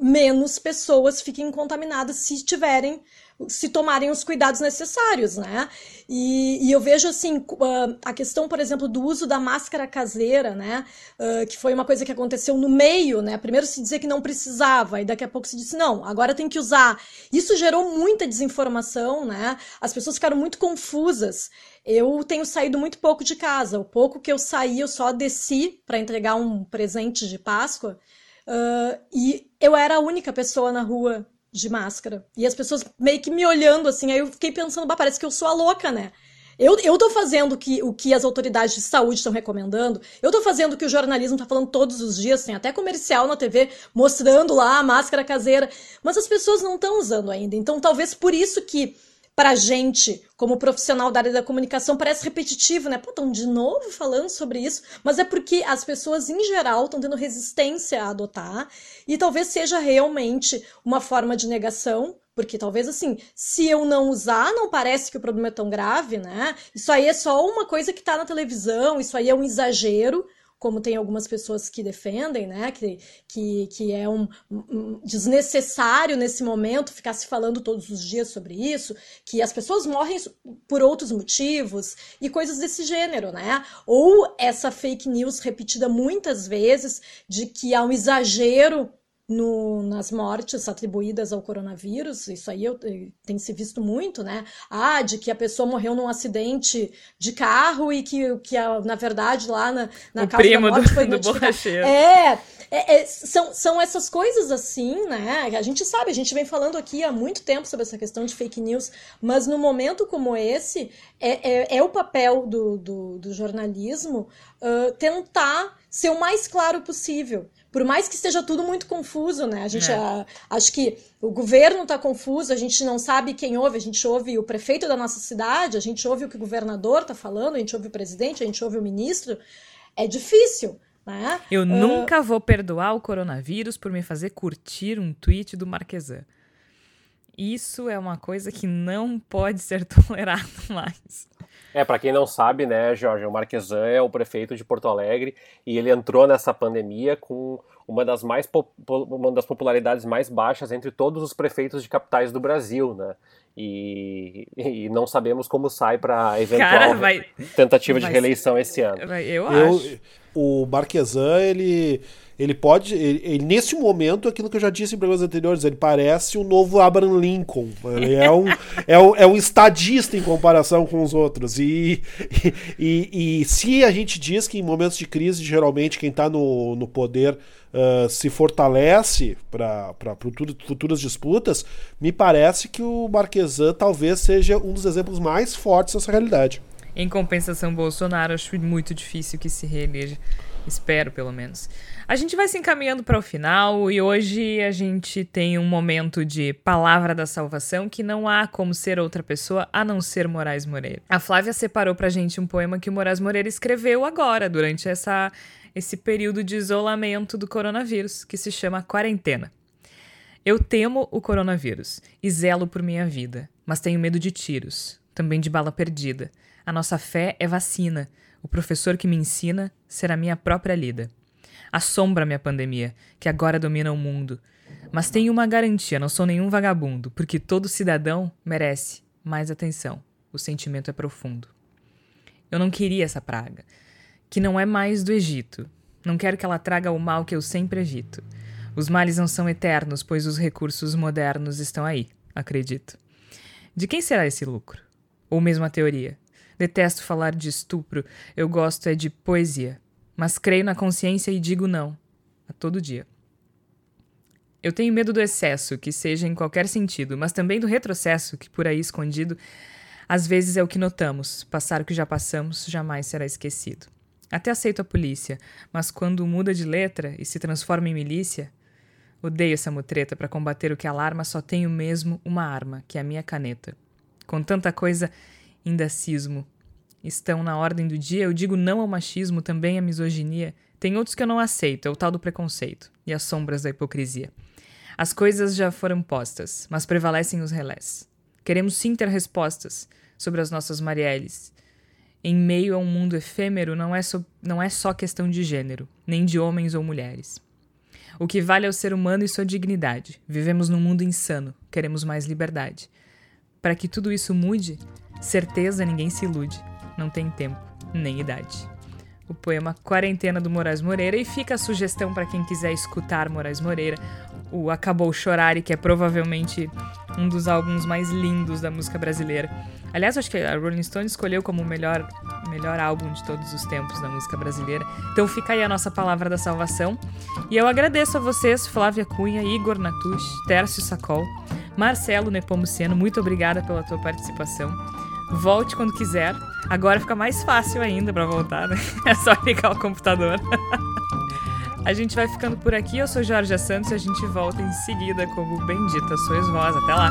menos pessoas fiquem contaminadas se tiverem se tomarem os cuidados necessários, né? E, e eu vejo assim ah, a questão, por exemplo, do uso da máscara caseira, né? Uh, que foi uma coisa que aconteceu no meio, né? Primeiro se dizia que não precisava, e daqui a pouco se disse não, agora tem que usar. Isso gerou muita desinformação, né? As pessoas ficaram muito confusas. Eu tenho saído muito pouco de casa. O pouco que eu saí, eu só desci para entregar um presente de Páscoa. Uh, e eu era a única pessoa na rua de máscara. E as pessoas meio que me olhando assim, aí eu fiquei pensando, bah, parece que eu sou a louca, né? Eu, eu tô fazendo que, o que as autoridades de saúde estão recomendando, eu tô fazendo o que o jornalismo tá falando todos os dias, tem até comercial na TV mostrando lá a máscara caseira, mas as pessoas não estão usando ainda. Então, talvez por isso que pra gente, como profissional da área da comunicação, parece repetitivo, né? Pô, estão de novo falando sobre isso, mas é porque as pessoas em geral estão tendo resistência a adotar e talvez seja realmente uma forma de negação porque talvez assim, se eu não usar, não parece que o problema é tão grave, né? Isso aí é só uma coisa que tá na televisão, isso aí é um exagero, como tem algumas pessoas que defendem, né? Que, que, que é um, um, desnecessário nesse momento ficar se falando todos os dias sobre isso, que as pessoas morrem por outros motivos e coisas desse gênero, né? Ou essa fake news repetida muitas vezes de que há um exagero no, nas mortes atribuídas ao coronavírus, isso aí eu, eh, tem se visto muito, né? Ah, de que a pessoa morreu num acidente de carro e que, que a, na verdade lá na, na o causa primo da morte do, foi do borracheiro. É, é, é, são, são essas coisas assim, né? A gente sabe, a gente vem falando aqui há muito tempo sobre essa questão de fake news, mas no momento como esse, é, é, é o papel do, do, do jornalismo uh, tentar ser o mais claro possível por mais que esteja tudo muito confuso, né? A gente é. a, acho que o governo está confuso, a gente não sabe quem ouve, a gente ouve o prefeito da nossa cidade, a gente ouve o que o governador está falando, a gente ouve o presidente, a gente ouve o ministro. É difícil. Né? Eu uh... nunca vou perdoar o coronavírus por me fazer curtir um tweet do Marquesan. Isso é uma coisa que não pode ser tolerado mais. É, para quem não sabe, né, Jorge, o Marquesan é o prefeito de Porto Alegre e ele entrou nessa pandemia com uma das mais uma das popularidades mais baixas entre todos os prefeitos de capitais do Brasil, né? E, e não sabemos como sai para eventual Cara, vai, tentativa vai, de reeleição esse ano. Vai, eu, eu acho. O Marquesan, ele ele pode. Ele, ele, nesse momento, aquilo que eu já disse em programas anteriores, ele parece o novo Abraham Lincoln. Ele é um, é um, é um estadista em comparação com os outros. E, e, e, se a gente diz que em momentos de crise, geralmente, quem está no, no poder. Uh, se fortalece para futuras disputas, me parece que o Marquesan talvez seja um dos exemplos mais fortes dessa realidade. Em compensação, Bolsonaro, acho muito difícil que se reeleja. Espero, pelo menos. A gente vai se encaminhando para o final e hoje a gente tem um momento de palavra da salvação que não há como ser outra pessoa a não ser Moraes Moreira. A Flávia separou pra gente um poema que o Moraes Moreira escreveu agora, durante essa, esse período de isolamento do coronavírus, que se chama Quarentena. Eu temo o coronavírus e zelo por minha vida, mas tenho medo de tiros, também de bala perdida. A nossa fé é vacina o professor que me ensina será minha própria lida. Assombra-me a pandemia, que agora domina o mundo. Mas tenho uma garantia: não sou nenhum vagabundo, porque todo cidadão merece mais atenção. O sentimento é profundo. Eu não queria essa praga, que não é mais do Egito. Não quero que ela traga o mal que eu sempre evito. Os males não são eternos, pois os recursos modernos estão aí, acredito. De quem será esse lucro? Ou mesmo a teoria? Detesto falar de estupro, eu gosto é de poesia. Mas creio na consciência e digo não, a todo dia. Eu tenho medo do excesso, que seja em qualquer sentido, mas também do retrocesso, que por aí escondido, às vezes é o que notamos. Passar o que já passamos jamais será esquecido. Até aceito a polícia, mas quando muda de letra e se transforma em milícia, odeio essa mutreta para combater o que alarma, só tenho mesmo uma arma, que é a minha caneta. Com tanta coisa indacismo estão na ordem do dia, eu digo não ao machismo, também à misoginia. Tem outros que eu não aceito, é o tal do preconceito e as sombras da hipocrisia. As coisas já foram postas, mas prevalecem os relés. Queremos sim ter respostas sobre as nossas Marielles. Em meio a um mundo efêmero, não é, so, não é só questão de gênero, nem de homens ou mulheres. O que vale é o ser humano e sua dignidade. Vivemos num mundo insano, queremos mais liberdade. Para que tudo isso mude, Certeza ninguém se ilude, não tem tempo nem idade. O poema Quarentena do Moraes Moreira e fica a sugestão para quem quiser escutar Moraes Moreira. o Acabou Chorare, que é provavelmente um dos álbuns mais lindos da música brasileira. Aliás, acho que a Rolling Stone escolheu como o melhor, melhor álbum de todos os tempos da música brasileira. Então fica aí a nossa palavra da salvação. E eu agradeço a vocês, Flávia Cunha, Igor Natush, Tércio Sacol, Marcelo Nepomuceno, muito obrigada pela tua participação. Volte quando quiser. Agora fica mais fácil ainda para voltar, né? É só ligar o computador. A gente vai ficando por aqui. Eu sou Jorge Santos e a gente volta em seguida como Bendita Sois Vós. Até lá!